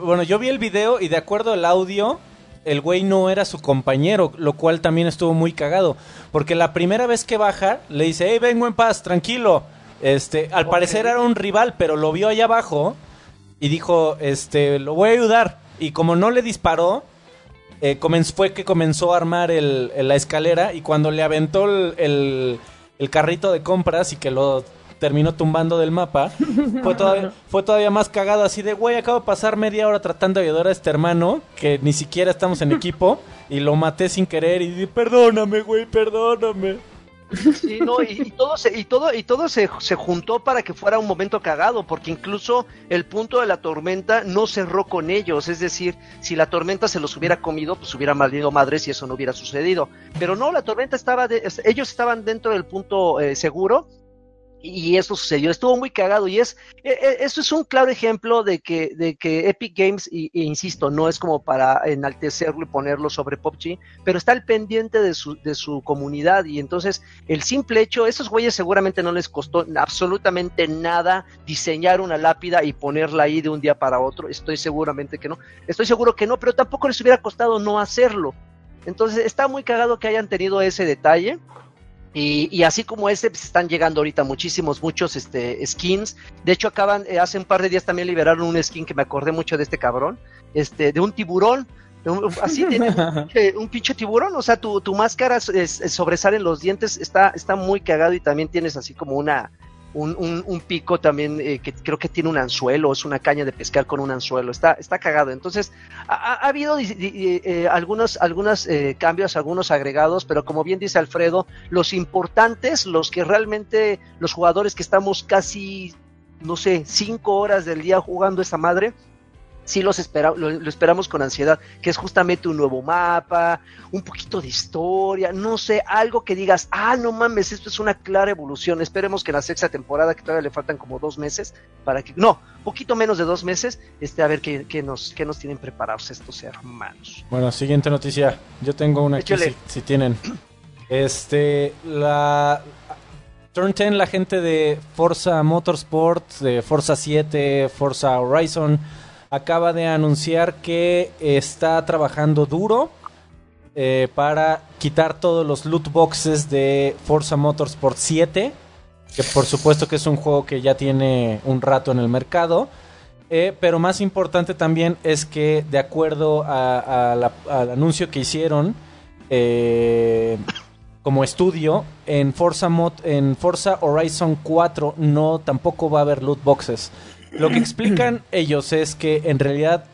bueno, yo vi el video y de acuerdo al audio, el güey no era su compañero, lo cual también estuvo muy cagado, porque la primera vez que baja le dice, hey, vengo en paz, tranquilo. Este, al parecer era un rival, pero lo vio allá abajo y dijo, este, lo voy a ayudar. Y como no le disparó, eh, fue que comenzó a armar el, el- la escalera y cuando le aventó el carrito de compras y que lo terminó tumbando del mapa, fue todavía, fue todavía más cagado así de, güey, acabo de pasar media hora tratando de ayudar a este hermano, que ni siquiera estamos en equipo, y lo maté sin querer y di, perdóname, güey, perdóname. Sí, no, y, y todo, se, y todo, y todo se, se juntó para que fuera un momento cagado, porque incluso el punto de la tormenta no cerró con ellos, es decir, si la tormenta se los hubiera comido, pues hubiera malido madres y eso no hubiera sucedido. Pero no, la tormenta estaba, de- ellos estaban dentro del punto eh, seguro y eso sucedió. Estuvo muy cagado y es e- e- eso es un claro ejemplo de que de que Epic Games y, e insisto no es como para enaltecerlo y ponerlo sobre PUBG, pero está al pendiente de su de su comunidad y entonces el simple hecho esos güeyes seguramente no les costó absolutamente nada diseñar una lápida y ponerla ahí de un día para otro. Estoy seguramente que no. Estoy seguro que no, pero tampoco les hubiera costado no hacerlo. Entonces está muy cagado que hayan tenido ese detalle. Y, y así como ese, pues, están llegando ahorita muchísimos, muchos este, skins. De hecho, acaban, eh, hace un par de días también liberaron un skin que me acordé mucho de este cabrón, este, de un tiburón. de un- así un pinche- un pinche tiburón, o sea, tu, tu máscara es- es- sobresalen los dientes, está, está muy cagado y también tienes así como una, un, un- pico también eh, que creo que tiene un anzuelo, es una caña de pescar con un anzuelo, está, está cagado. Entonces, ha, ha- ha habido di- eh, algunos, algunos eh, cambios, algunos agregados, pero como bien dice Alfredo, los importantes, los que realmente, los jugadores que estamos casi, no sé, cinco horas del día jugando esa madre, sí los espera, lo, lo esperamos con ansiedad, que es justamente un nuevo mapa, un poquito de historia, no sé, algo que digas, ah, no mames, esto es una clara evolución. Esperemos que en la sexta temporada, que todavía le faltan como dos meses, para que, no, poquito menos de dos meses, este, a ver qué, qué nos, qué nos tienen preparados estos hermanos. Bueno, siguiente noticia. Yo tengo una aquí si, si tienen. Este, la Turn 10, la gente de Forza Motorsport, de Forza 7, Forza Horizon, acaba de anunciar que está trabajando duro eh, para quitar todos los loot boxes de Forza Motorsport 7, que por supuesto que es un juego que ya tiene un rato en el mercado. Eh, pero más importante también es que de acuerdo al anuncio que hicieron eh, como estudio en Forza, en Forza Horizon 4 no tampoco va a haber loot boxes. Lo que explican ellos es que en realidad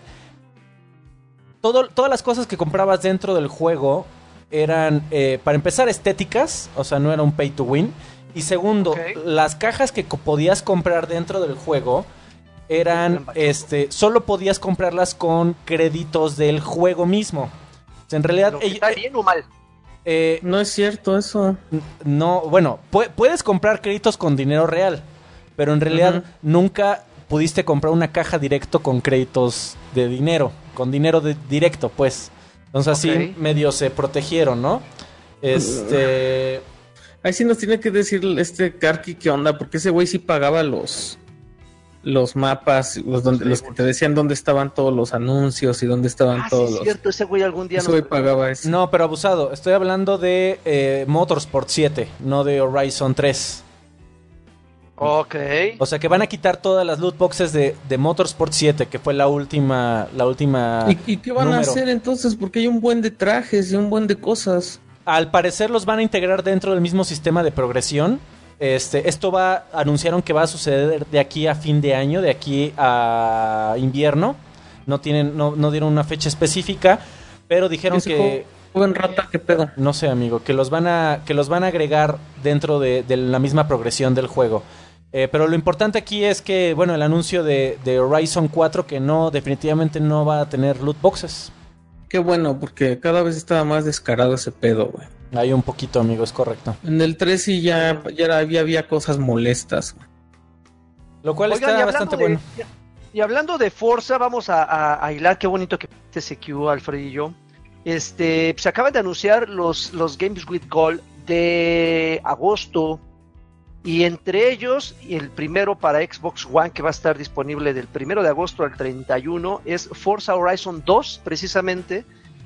todo- todas las cosas que comprabas dentro del juego eran, eh, para empezar, estéticas, o sea, no era un pay to win. Y segundo, las cajas que co- podías comprar dentro del juego eran, este, solo podías comprarlas con créditos del juego mismo. O sea, en realidad, ¿Está bien o mal? eh, No es cierto eso. no, bueno, pu- puedes comprar créditos con dinero real, pero en realidad nunca pudiste comprar una caja directo con créditos de dinero, con dinero de- directo, pues. Entonces así medio se protegieron, ¿no? Este, Ahí sí nos tiene que decir este Karki qué onda, porque ese güey sí pagaba los los mapas, los, donde, los que te decían dónde estaban todos los anuncios y dónde estaban Ah, sí, todos es los... cierto, ese güey algún día Ese güey pagaba eso. No, pero abusado. Estoy hablando de eh, Motorsport 7, no de Horizon 3. Ok. O sea que van a quitar todas las loot boxes de, de Motorsport 7, que fue la última, la última. ¿Y, y qué van a hacer entonces? Porque hay un buen de trajes y un buen de cosas. Al parecer los van a integrar dentro del mismo sistema de progresión. Este, esto va, anunciaron que va a suceder de aquí a fin de año, de aquí a invierno. No tienen, no, no dieron una fecha específica, pero dijeron que joven- joven rata, qué pedo. no sé, amigo, que los van a, que los van a agregar dentro de, de la misma progresión del juego. Eh, pero lo importante aquí es que, bueno, el anuncio de, de Horizon 4 que no, definitivamente no va a tener loot boxes. Qué bueno, porque cada vez estaba más descarado ese pedo, güey. Hay un poquito, amigo, es correcto. En el 3 sí ya, ya había, había cosas molestas. güey. Lo cual Oigan, está bastante bueno. Y hablando de Forza, vamos a, a- a hilar, qué bonito que te CQ, Alfred y yo. Este, se acaban de anunciar los, los Games with Gold de agosto. Y entre ellos, el primero para Xbox One, que va a estar disponible del primero de agosto al 31, es Forza Horizon 2, precisamente.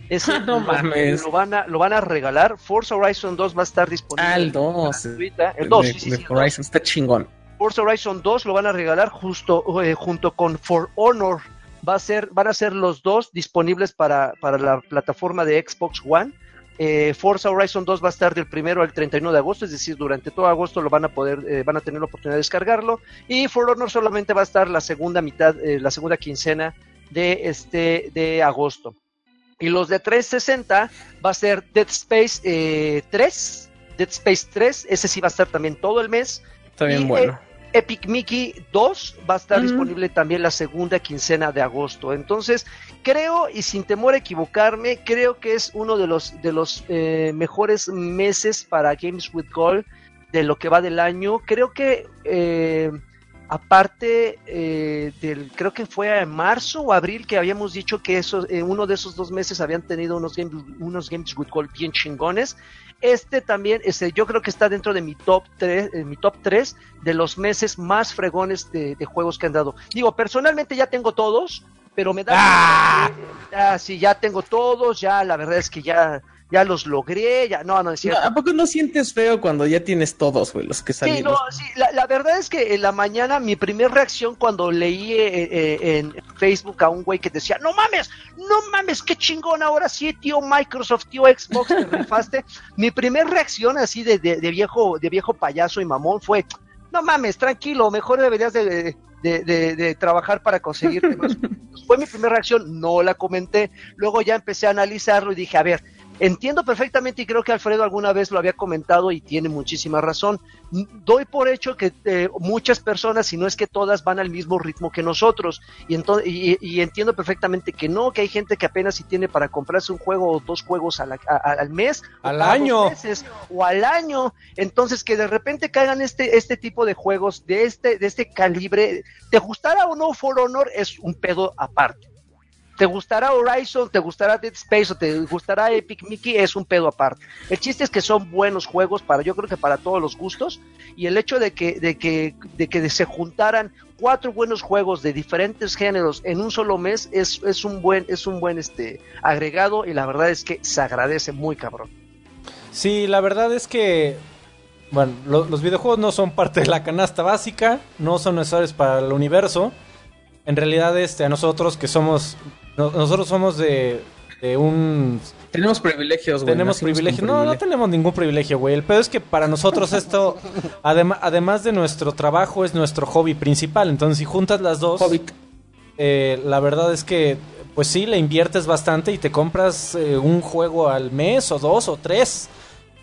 Ese No lo, mames. Lo van, a, lo van a regalar. Forza Horizon 2 va a estar disponible. Ah, el 2. gratuita. El 2, de, sí, sí, de sí, el 2. Horizon está chingón. Forza Horizon 2 lo van a regalar justo eh, junto con For Honor. Va a ser, van a ser los dos disponibles para, para la plataforma de Xbox One. Eh, Forza Horizon 2 va a estar del primero al 31 de agosto, es decir, durante todo agosto lo van a poder, eh, van a tener la oportunidad de descargarlo. Y For Honor solamente va a estar la segunda mitad, eh, la segunda quincena de este de agosto. Y los de 360 va a ser Dead Space eh, 3, Dead Space 3, ese sí va a estar también todo el mes. Está bien Y, bueno. Epic Mickey 2 va a estar disponible también la segunda quincena de agosto. Entonces, creo, y sin temor a equivocarme, creo que es uno de los, de los eh, mejores meses para Games with Gold de lo que va del año. Creo que, eh, aparte eh, del, creo que fue en marzo o abril que habíamos dicho que esos, eh, uno de esos dos meses habían tenido unos games, unos games with Gold bien chingones. Este también, este, yo creo que está dentro de mi top 3, mi top 3 de los meses más fregones de juegos que han dado. Digo, personalmente ya tengo todos, pero me da... ¡Ah! Ah, sí, ya tengo todos, ya la verdad es que ya, ya los logré, ya, no, no es cierto. ¿A poco no sientes feo cuando ya tienes todos, güey, los que Sí, salieron? no, sí, la, la verdad es que en la mañana mi primer reacción cuando leí eh, eh, en Facebook a un güey que decía, no mames, no mames, qué chingón, ahora sí, tío Microsoft, tío Xbox, te rifaste. mi primer reacción así de, de, de viejo, de viejo payaso y mamón fue, no mames, tranquilo, mejor deberías de, de, de- de trabajar para conseguirte más. puntos". Fue mi primera reacción, no la comenté. Luego ya empecé a analizarlo y dije, a ver, entiendo perfectamente y creo que Alfredo alguna vez lo había comentado y tiene muchísima razón. Doy por hecho que eh, muchas personas, si no es que todas, van al mismo ritmo que nosotros. Y, y, y entiendo perfectamente que no, que hay gente que apenas si tiene para comprarse un juego o dos juegos a la- a- a- al mes. Al año. meses, o al año. Entonces, que de repente caigan este, este tipo de juegos de este, de este calibre, te gustará o no For Honor, es un pedo aparte. Te gustará Horizon, te gustará Dead Space o te gustará Epic Mickey, es un pedo aparte. El chiste es que son buenos juegos para, yo creo que para todos los gustos. Y el hecho de que, de que, de que se juntaran cuatro buenos juegos de diferentes géneros en un solo mes es, es un buen, es un buen este agregado, y la verdad es que se agradece muy cabrón. Sí, la verdad es que, bueno, lo- los videojuegos no son parte de la canasta básica, no son necesarios para el universo. En realidad, este, a nosotros que somos, nosotros somos de, de un, Tenemos privilegios, güey. tenemos nacimos con privilegio. No, no tenemos ningún privilegio, güey. El pedo es que para nosotros esto, adema- además de nuestro trabajo, es nuestro hobby principal. Entonces, si juntas las dos, Hobbit. eh, la verdad es que, pues sí, le inviertes bastante y te compras eh, un juego al mes o dos o tres.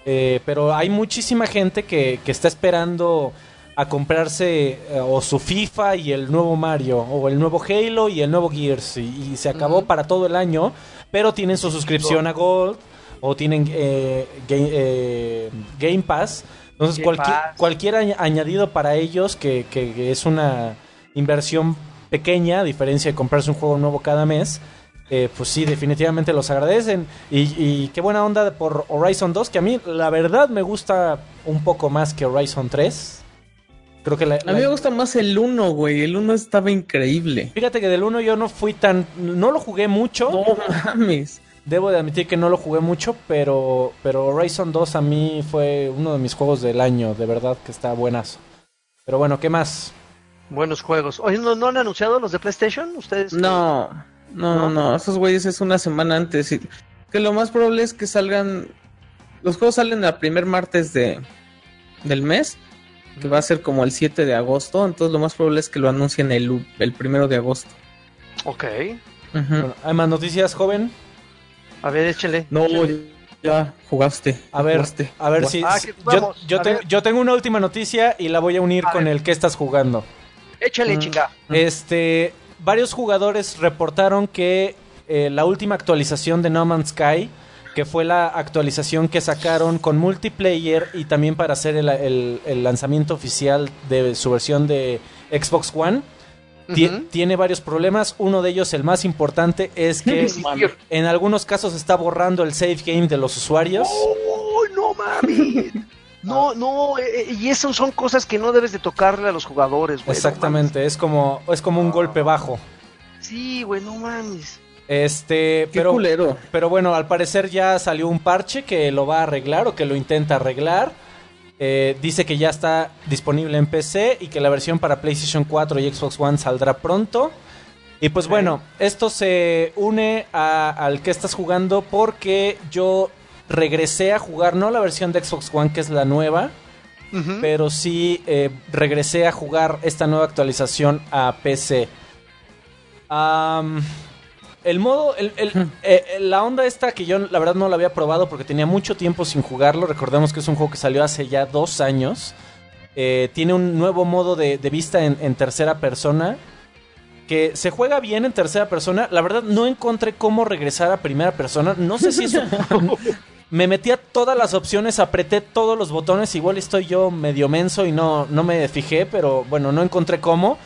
Eh, pero hay muchísima gente que, que está esperando a comprarse eh, o su FIFA y el nuevo Mario, o el nuevo Halo y el nuevo Gears, y, y se acabó para todo el año, pero tienen su suscripción a Gold o tienen eh, Game, eh, Game Pass. Entonces, Game cualquier, Pass. cualquier añ- añadido para ellos, que, que- que es una inversión pequeña, a diferencia de comprarse un juego nuevo cada mes, eh, pues sí, definitivamente los agradecen. Y, y qué buena onda por Horizon 2, que a mí la verdad me gusta un poco más que Horizon 3. Creo que la, A mí me gusta más el 1, güey. El 1 estaba increíble. Fíjate que del 1 yo no fui tan... No lo jugué mucho. No mames. Debo de admitir que no lo jugué mucho, pero, pero Horizon 2 a mí fue uno de mis juegos del año. De verdad que está buenazo. Pero bueno, ¿qué más? Buenos juegos. Oye, ¿no, no han anunciado los de PlayStation? ¿Ustedes? No, no, no, no. Esos güeyes es una semana antes. Y que lo más probable es que salgan. Los juegos salen el primer martes de del mes, que va a ser como el 7 de agosto. Entonces, lo más probable es que lo anuncien el, el primero de agosto. Ok. Bueno, ¿Hay más noticias, joven? A ver, échale. No, échale. ya jugaste. A ver, jugaste. a ver si... Ah, si- yo, yo a te- ver. yo tengo una última noticia y la voy a unir A con ver. el que estás jugando. Échale, Mm. chinga. Este, varios jugadores reportaron que eh, la última actualización de No Man's Sky, que fue la actualización que sacaron con multiplayer y también para hacer el, el- el lanzamiento oficial de su versión de Xbox One, tiene varios problemas. Uno de ellos, el más importante, es que en algunos casos está borrando el save game de los usuarios. ¡Oh, no mames! No, no, eh, eh, y esas son cosas que no debes de tocarle a los jugadores, güey. no Exactamente, es como, es como un golpe bajo. Sí, güey, no mames. Este, Qué pero culero. Pero bueno, al parecer ya salió un parche que lo va a arreglar o que lo intenta arreglar. Eh, dice que ya está disponible en PC y que la versión para PlayStation 4 y Xbox One saldrá pronto. Y pues bueno, esto se une a- al que estás jugando porque yo regresé a jugar, no la versión de Xbox One que es la nueva, pero sí eh, regresé a jugar esta nueva actualización a PC. El modo, el- el- eh, eh, la onda esta que yo la verdad no la había probado porque tenía mucho tiempo sin jugarlo. Recordemos que es un juego que salió hace ya dos años. Eh, tiene un nuevo modo de, de vista en, en tercera persona que se juega bien en tercera persona. La verdad no encontré cómo regresar a primera persona. No sé si eso... me metí a todas las opciones, apreté todos los botones. Igual estoy yo medio menso y no, no me fijé, pero bueno, no encontré cómo.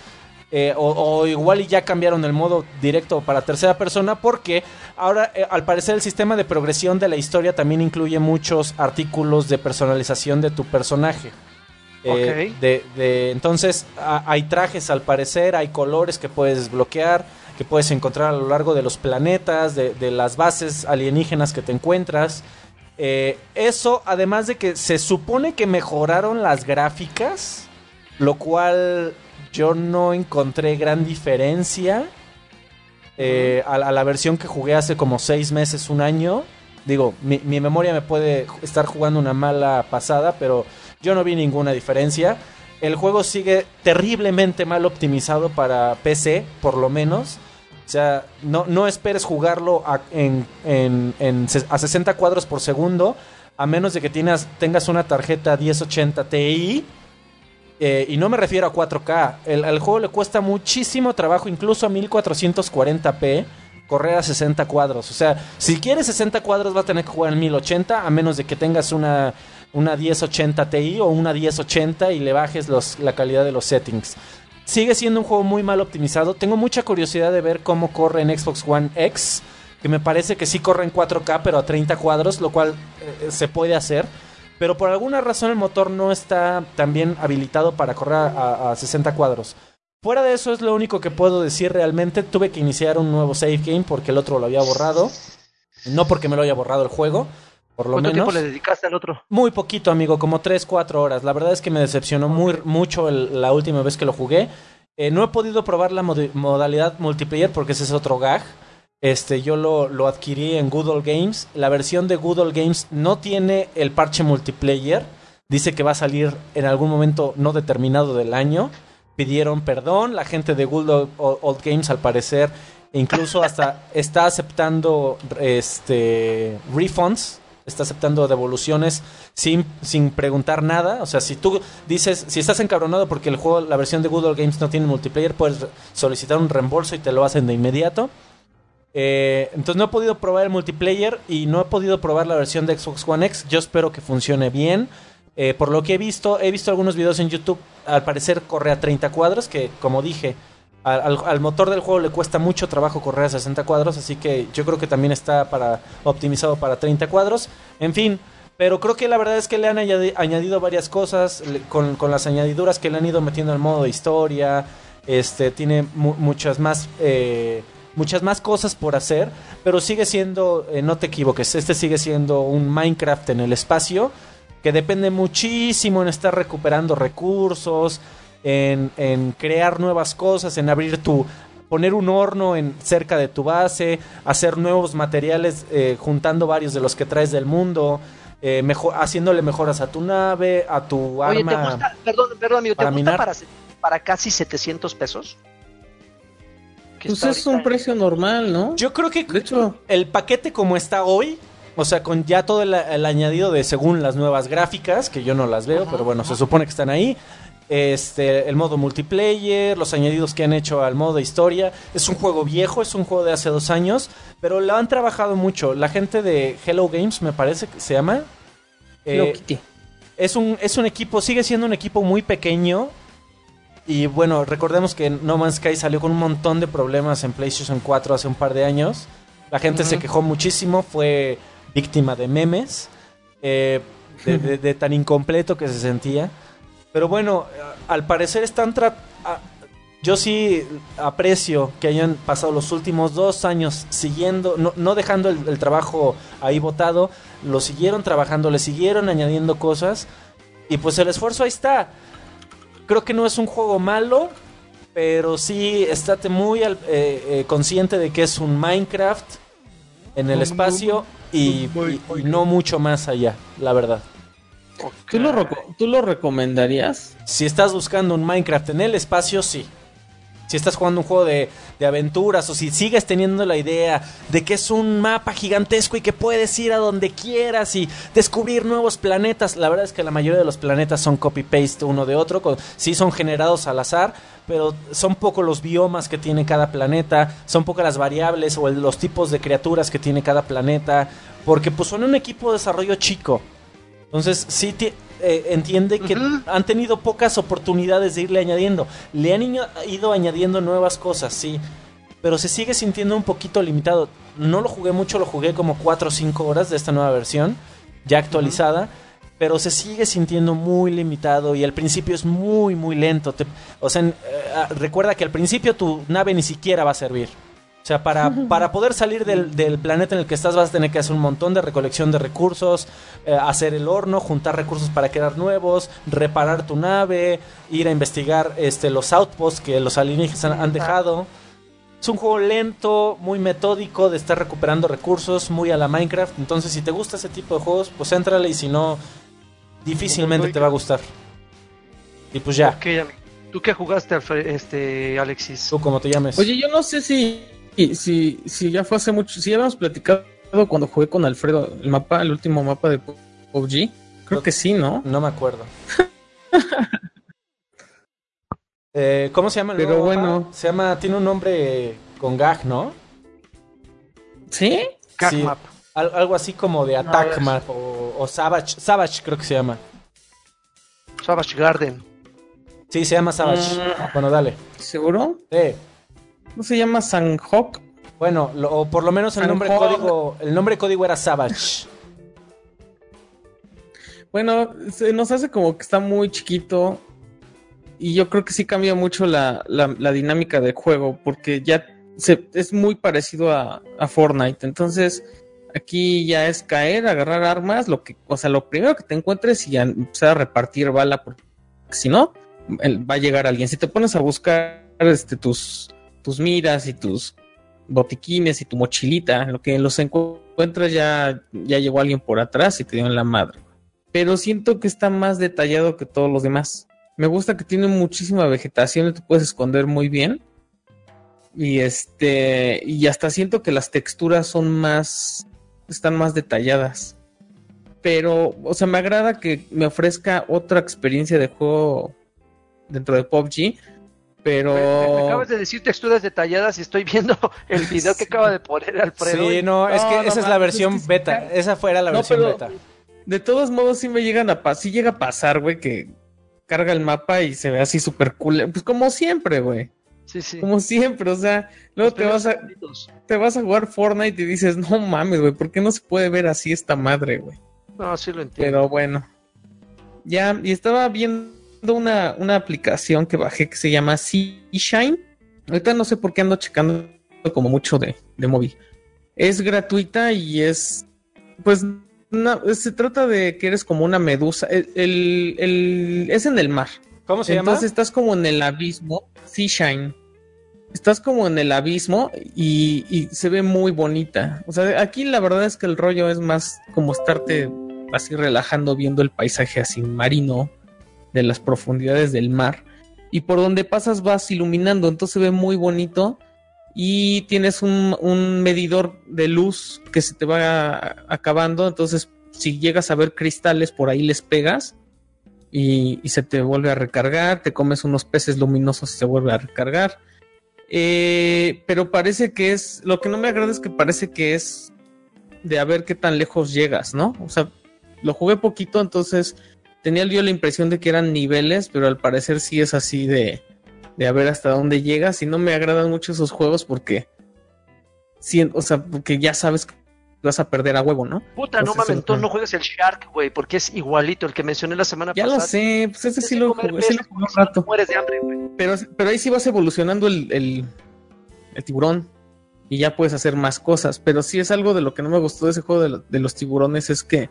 Eh, o, o igual y ya cambiaron el modo directo para tercera persona porque ahora eh, al parecer el sistema de progresión de la historia también incluye muchos artículos de personalización de tu personaje. Eh, Ok. de, de- entonces a- hay trajes al parecer, hay colores que puedes desbloquear, que puedes encontrar a lo largo de los planetas, de, de las bases alienígenas que te encuentras. Eh, eso, además de que se supone que mejoraron las gráficas, lo cual yo no encontré gran diferencia eh, a, la- versión que jugué hace como seis meses, un año. Digo, mi, memoria me puede estar jugando una mala pasada, pero yo no vi ninguna diferencia. El juego sigue terriblemente mal optimizado para PC, por lo menos. O sea, no, no esperes jugarlo a, a 60 cuadros por segundo, a menos de que tengas una tarjeta 1080 Ti. Eh, y no me refiero a 4K. El, al juego le cuesta muchísimo trabajo, incluso a 1440p, correr a 60 cuadros. O sea, si quieres 60 cuadros, vas a tener que jugar en 1080, a menos de que tengas una, una 1080 Ti o una 1080 y le bajes los, la calidad de los settings. Sigue siendo un juego muy mal optimizado. Tengo mucha curiosidad de ver cómo corre en Xbox One X, que me parece que sí corre en 4K, pero a 30 cuadros, lo cual eh, se puede hacer. Pero por alguna razón el motor no está tan bien habilitado para correr a, a 60 cuadros. Fuera de eso es lo único que puedo decir realmente. Tuve que iniciar un nuevo save game porque el otro lo había borrado. No porque me lo haya borrado el juego, por lo ¿Cuánto menos. tiempo le dedicaste al otro? Muy poquito, amigo, como 3, 4 horas. La verdad es que me decepcionó muy, mucho el- la última vez que lo jugué. Eh, no he podido probar la modalidad multiplayer porque ese es otro gag. Este, yo lo, lo adquirí en Google Games. La versión de Google Games no tiene el parche multiplayer. Dice que va a salir en algún momento no determinado del año. Pidieron perdón. La gente de Google Old Games, al parecer, incluso hasta está aceptando este, refunds. Está aceptando devoluciones sin, sin preguntar nada. O sea, si tú dices, si estás encabronado porque el juego, la versión de Google Games no tiene multiplayer, puedes solicitar un reembolso y te lo hacen de inmediato. Eh, entonces no he podido probar el multiplayer y no he podido probar la versión de Xbox One X. Yo espero que funcione bien. Eh, por lo que he visto, he visto algunos videos en YouTube. Al parecer corre a 30 cuadros, que como dije, al, motor del juego le cuesta mucho trabajo correr a 60 cuadros. Así que yo creo que también está para optimizado para 30 cuadros. En fin, Pero creo que la verdad es que le han añadi- añadido varias cosas con, las añadiduras que le han ido metiendo al modo de historia. Este tiene mu- muchas más eh, muchas más cosas por hacer, pero sigue siendo, eh, no te equivoques, este sigue siendo un Minecraft en el espacio que depende muchísimo en estar recuperando recursos, en, en crear nuevas cosas, en abrir tu poner un horno en cerca de tu base, hacer nuevos materiales eh, juntando varios de los que traes del mundo, eh, mejor, haciéndole mejoras a tu nave, a tu Oye, ¿te arma. gusta, perdón, perdón amigo, ¿te para gusta para casi 700 pesos? Que Pues está es un precio normal, ¿no? Yo creo que De hecho, el paquete como está hoy, o sea, con ya todo el, el añadido de según las nuevas gráficas, que yo no las veo, pero bueno, se supone que están ahí. Este, el modo multiplayer, los añadidos que han hecho al modo historia. Es un juego viejo, es un juego de hace dos años, pero lo han trabajado mucho. La gente de Hello Games, me parece que se llama. Hello eh, Kitty. es un, es un equipo, sigue siendo un equipo muy pequeño. Y bueno, recordemos que No Man's Sky salió con un montón de problemas en PlayStation 4 hace un par de años. La gente se quejó muchísimo, fue víctima de memes, eh, de, de- de tan incompleto que se sentía. Pero bueno, al parecer están... yo sí aprecio que hayan pasado los últimos dos años siguiendo, no, no dejando el, el trabajo ahí botado, lo siguieron trabajando, le siguieron añadiendo cosas y pues el esfuerzo ahí está. Creo que no es un juego malo, pero sí estate muy al- eh, eh, consciente de que es un Minecraft en el espacio y, y- y no mucho más allá, la verdad. ¿Tú lo, reco- ¿Tú lo recomendarías? Si estás buscando un Minecraft en el espacio, sí. Si estás jugando un juego de, de aventuras o si sigues teniendo la idea de que es un mapa gigantesco y que puedes ir a donde quieras y descubrir nuevos planetas, la verdad es que la mayoría de los planetas son copy-paste uno de otro, con- sí son generados al azar, pero son pocos los biomas que tiene cada planeta, son pocas las variables o el- los tipos de criaturas que tiene cada planeta, porque pues son un equipo de desarrollo chico. Entonces, sí eh, entiende que han tenido pocas oportunidades de irle añadiendo. Le han ido añadiendo nuevas cosas, sí. Pero se sigue sintiendo un poquito limitado. No lo jugué mucho, lo jugué como 4 o 5 horas de esta nueva versión, ya actualizada. Pero se sigue sintiendo muy limitado y al principio es muy, muy lento. Te- o sea, eh, ah, recuerda que al principio tu nave ni siquiera va a servir. O sea, para, para poder salir del, del planeta en el que estás vas a tener que hacer un montón de recolección de recursos, eh, hacer el horno, juntar recursos para crear nuevos, reparar tu nave, ir a investigar este, los outposts que los alienígenas han, han dejado. Es un juego lento, muy metódico de estar recuperando recursos, muy a la Minecraft. Entonces, si te gusta ese tipo de juegos, pues éntrale y si no, difícilmente te va a gustar. Y pues ya, Ok, amigo. ¿Tú qué jugaste, Alfred- este, Alexis? tú como te llames. Oye, yo no sé si, si, si ya fue hace mucho, si ya habíamos platicado cuando jugué con Alfredo el mapa, el último mapa de PUBG. Creo que sí, ¿no? No me acuerdo. Eh, ¿Cómo se llama el Pero nuevo mapa? bueno. Se llama, tiene un nombre con gag, ¿no? ¿Sí? Cagmap. Al- algo así como de Attack. Map o, o Savage. Savage creo que se llama. Savage Garden. Sí, se llama Savage. Mm. Bueno, dale. ¿Seguro? Sí. ¿No se llama Sanhok? Bueno, lo- o por lo menos el nombre código, el nombre código era Savage. Bueno, se nos hace como que está muy chiquito. Y yo creo que sí cambia mucho la, la- la dinámica del juego. Porque ya se, es muy parecido a, a Fortnite. Entonces, aquí ya es caer, agarrar armas, lo que, o sea, lo primero que te encuentres y a empezar a repartir bala. Porque si no, va a llegar alguien. Si te pones a buscar este, tus, tus miras y tus botiquines y tu mochilita, lo que los encuentras ya, ya llegó alguien por atrás y te dio en la madre pero siento que está más detallado que todos los demás. Me gusta que tiene muchísima vegetación y te puedes esconder muy bien. Y este, y hasta siento que las texturas son más, están más detalladas. Pero, o sea, me agrada que me ofrezca otra experiencia de juego dentro de PUBG. Pero. Me, me- me acabas de decir texturas detalladas y estoy viendo el video que acaba de poner Alfredo. Sí, no, es que no esa es la versión es que- beta. Esa fuera la No, versión pero- beta. De todos modos, sí me llegan a pasar, sí llega a pasar, güey, que carga el mapa y se ve así súper cool. Pues como siempre, güey. Sí, sí. Como siempre, o sea, luego Los te vas, a, te vas a jugar Fortnite y dices, no mames, güey, ¿por qué no se puede ver así esta madre, güey? No, sí lo entiendo. Pero bueno. Ya, y estaba viendo una, una aplicación que bajé que se llama Shine. Ahorita no sé por qué ando checando como mucho de, de móvil. Es gratuita y es, pues, no, se trata de que eres como una medusa. El, el- el- es en el mar. ¿Cómo se Entonces llama? estás como en el abismo. Seashine. Estás como en el abismo y, y se ve muy bonita. O sea, aquí la verdad es que el rollo es más como estarte así relajando viendo el paisaje así marino de las profundidades del mar. Y por donde pasas vas iluminando, entonces se ve muy bonito. Y tienes un, un medidor de luz que se te va acabando. Entonces, si llegas a ver cristales, por ahí les pegas y, se te vuelve a recargar. Te comes unos peces luminosos y se vuelve a recargar. Eh, pero parece que es. Lo que no me agrada es que parece que es de a ver qué tan lejos llegas, ¿no? O sea, lo jugué poquito, entonces tenía yo la impresión de que eran niveles, pero al parecer sí es así de, de a ver hasta dónde llegas. Y no me agradan mucho esos juegos porque. Sí, o sea, porque ya sabes que vas a perder a huevo, ¿no? Puta, no mames, entonces no juegues el Shark, güey, porque es igualito el que mencioné la semana Ya pasada. lo sé, pues ese sí lo jugué, sí lo peces, jugué un rato. mueres de hambre, güey. Pero, pero ahí sí vas evolucionando el, el, el tiburón y ya puedes hacer más cosas. Pero sí es algo de lo que no me gustó de ese juego de, de los tiburones es que,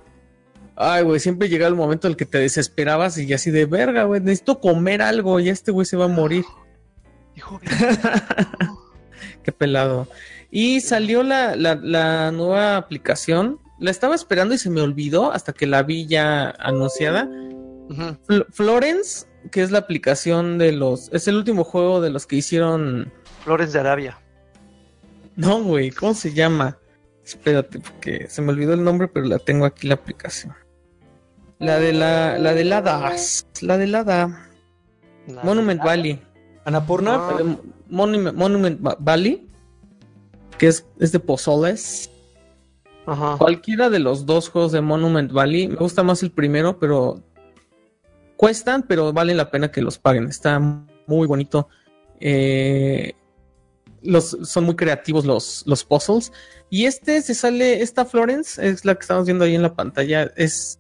ay, güey, siempre llega el momento en el que te desesperabas y así de verga, güey, necesito comer algo y este güey se va a morir. Hijo Qué pelado. Y salió la, la, la nueva aplicación. La estaba esperando y se me olvidó hasta que la vi ya anunciada. Fl- Florence, que es la aplicación de los... Es el último juego de los que hicieron... Flores de Arabia. No, güey, ¿cómo se llama? Espérate, porque se me olvidó el nombre, pero la tengo aquí la aplicación. La de la, la de Hada, la de Hada, Nada. Monument Valley, Anapurna. Ah. Monument, Monument Va- Valley, que es, es de Pozoles. Ajá. Cualquiera de los dos juegos de Monument Valley, me gusta más el primero, pero cuestan, pero vale la pena que los paguen. Está muy bonito. Eh, los, son muy creativos los, los puzzles. Y este se sale, esta Florence es la que estamos viendo ahí en la pantalla. Es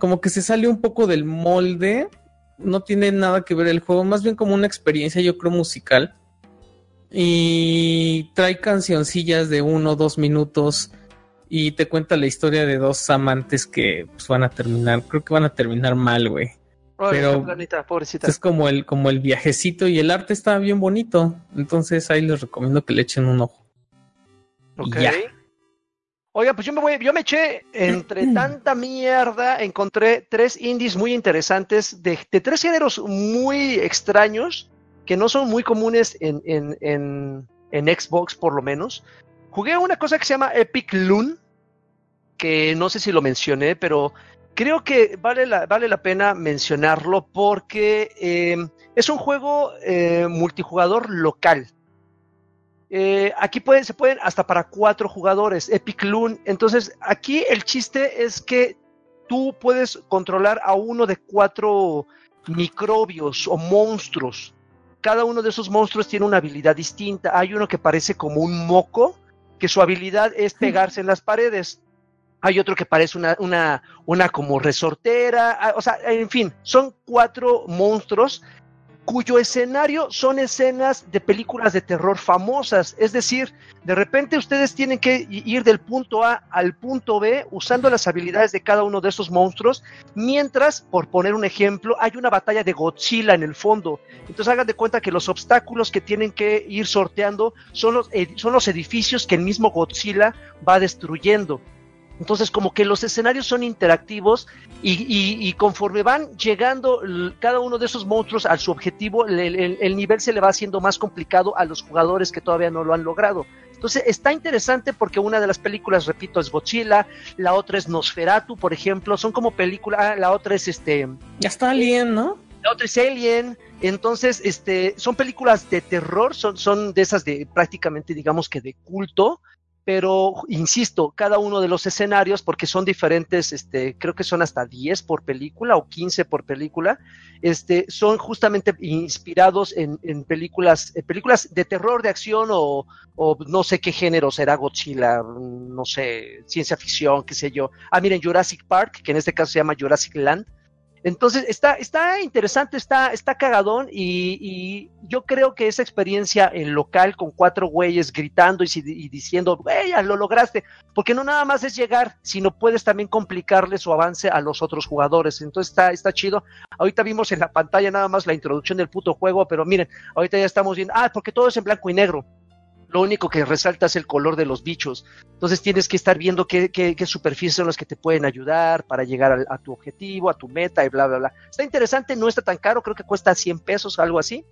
como que se sale un poco del molde. No tiene nada que ver el juego, más bien como una experiencia, yo creo, musical. Y trae cancioncillas de uno o dos minutos y te cuenta la historia de dos amantes que pues, van a terminar, creo que van a terminar mal, güey. Pero- planita, pobrecita. Es como el, como el viajecito y el arte está bien bonito. Entonces ahí les recomiendo que le echen un ojo. y Ok. ya. Oiga, pues yo me voy, yo me eché entre tanta mierda, encontré tres indies muy interesantes de, de tres géneros muy extraños que no son muy comunes en, en, en, en Xbox por lo menos. Jugué una cosa que se llama Epic Loon, que no sé si lo mencioné, pero creo que vale la, vale la pena mencionarlo porque eh, es un juego eh, multijugador local. Eh, aquí pueden, se pueden hasta para cuatro jugadores, Epic Loon. Entonces, aquí el chiste es que tú puedes controlar a uno de cuatro microbios o monstruos. Cada uno de esos monstruos tiene una habilidad distinta. Hay uno que parece como un moco, que su habilidad es pegarse en las paredes. Hay otro que parece una, una, una como resortera. ah, O sea, en fin, son cuatro monstruos cuyo escenario son escenas de películas de terror famosas. Es decir, de repente ustedes tienen que ir del punto A al punto B usando las habilidades de cada uno de esos monstruos, mientras, por poner un ejemplo, hay una batalla de Godzilla en el fondo. Entonces hagan de cuenta que los obstáculos que tienen que ir sorteando son los, son los edificios que el mismo Godzilla va destruyendo. Entonces, como que los escenarios son interactivos y, y- y conforme van llegando cada uno de esos monstruos a su objetivo, el, el- el nivel se le va haciendo más complicado a los jugadores que todavía no lo han logrado. Entonces, está interesante porque una de las películas, repito, es Godzilla, la otra es Nosferatu, por ejemplo, son como películas, ah, la otra es este, Ya está Alien, ¿no? la otra es Alien. Entonces, este, son películas de terror, son, son de esas de prácticamente, digamos que de culto. Pero insisto, cada uno de los escenarios, porque son diferentes, este, creo que son hasta 10 por película o 15 por película, este, son justamente inspirados en, en películas, en películas de terror, de acción o, o, no sé qué género será Godzilla, no sé, ciencia ficción, qué sé yo. Ah, miren, Jurassic Park, que en este caso se llama Jurassic Land, entonces está, está interesante, está, está cagadón y, y, yo creo que esa experiencia en local con cuatro güeyes gritando y, y diciendo, güey, lo lograste, porque no nada más es llegar, sino puedes también complicarle su avance a los otros jugadores. Entonces está, está chido. Ahorita vimos en la pantalla nada más la introducción del puto juego, pero miren, ahorita ya estamos viendo, ah, porque todo es en blanco y negro lo único que resalta es el color de los bichos. Entonces tienes que estar viendo qué, qué, qué superficies son las que te pueden ayudar para llegar a, a, tu objetivo, a tu meta y bla, bla, bla. Está interesante, no está tan caro, creo que cuesta 100 pesos, algo así.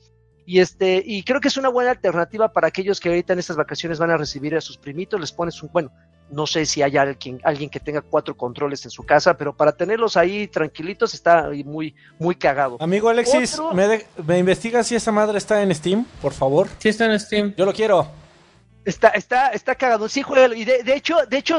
Y, este, y creo que es una buena alternativa para aquellos que ahorita en estas vacaciones van a recibir a sus primitos, les pones un, bueno, no sé si hay alguien, alguien que tenga cuatro controles en su casa, pero para tenerlos ahí tranquilitos está muy, muy cagado. Amigo Alexis, ¿me, de, ¿me investigas si esa madre está en Steam, por favor? Sí está en Steam. Yo lo quiero. Está, está, está cagado. Sí, juega. Y de, de, hecho, de hecho,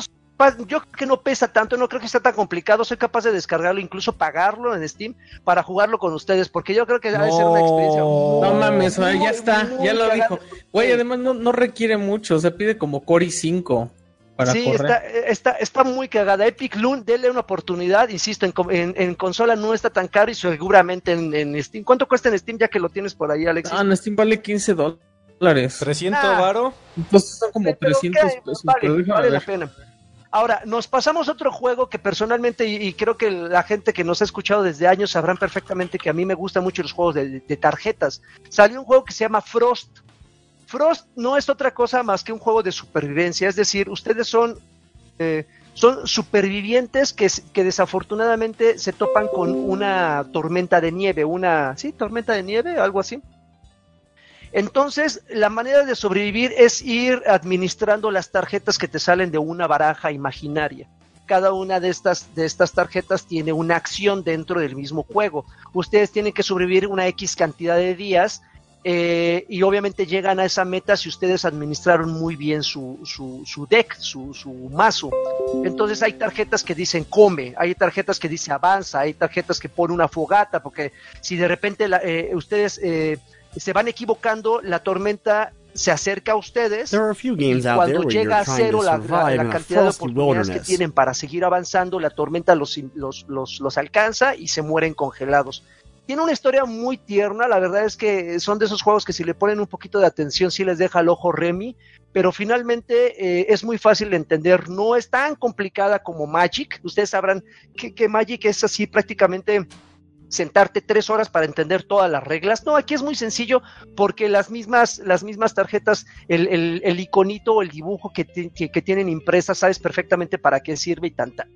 yo creo que no pesa tanto, no creo que sea tan complicado. Soy capaz de descargarlo, incluso pagarlo en Steam para jugarlo con ustedes, porque yo creo que no, debe ser una experiencia. No mames, muy, ya está, ya lo dijo. Güey, además no, no, requiere mucho, o sea, pide como Core i5. Para sí, correr. Está, está, está muy cagada. Epic Loon, denle una oportunidad. Insisto, en, en, en, consola no está tan caro y seguramente en, en, Steam. ¿Cuánto cuesta en Steam ya que lo tienes por ahí, Alex? Ah, en Steam vale 15 dólares dólares. 300 ah, varo. Entonces son como 300 pesos. Vale, vale la pena. Ahora, nos pasamos a otro juego que personalmente, y, y, creo que la gente que nos ha escuchado desde años sabrán perfectamente que a mí me gustan mucho los juegos de, de tarjetas. Salió un juego que se llama Frost. Frost no es otra cosa más que un juego de supervivencia, es decir, ustedes son, eh, son supervivientes que, que, desafortunadamente se topan con una tormenta de nieve, una, sí, tormenta de nieve, algo así. Entonces, la manera de sobrevivir es ir administrando las tarjetas que te salen de una baraja imaginaria. Cada una de estas, de estas tarjetas tiene una acción dentro del mismo juego. Ustedes tienen que sobrevivir una X cantidad de días eh, y obviamente llegan a esa meta si ustedes administraron muy bien su, su, su deck, su, su, mazo. Entonces hay tarjetas que dicen come, hay tarjetas que dicen avanza, hay tarjetas que pone una fogata, porque si de repente la, eh, ustedes eh, se van equivocando, la tormenta se acerca a ustedes y cuando llega a cero la, la, la cantidad de oportunidades que tienen para seguir avanzando, la tormenta los, los, los, los alcanza y se mueren congelados. Tiene una historia muy tierna, la verdad es que son de esos juegos que si le ponen un poquito de atención sí les deja el ojo Remy, pero finalmente eh, es muy fácil de entender, no es tan complicada como Magic, ustedes sabrán que, que Magic es así prácticamente sentarte tres horas para entender todas las reglas. No, aquí es muy sencillo porque las mismas, las mismas tarjetas, el, el, el iconito o el dibujo que, que, que, tienen impresas, sabes perfectamente para qué sirve y tanta.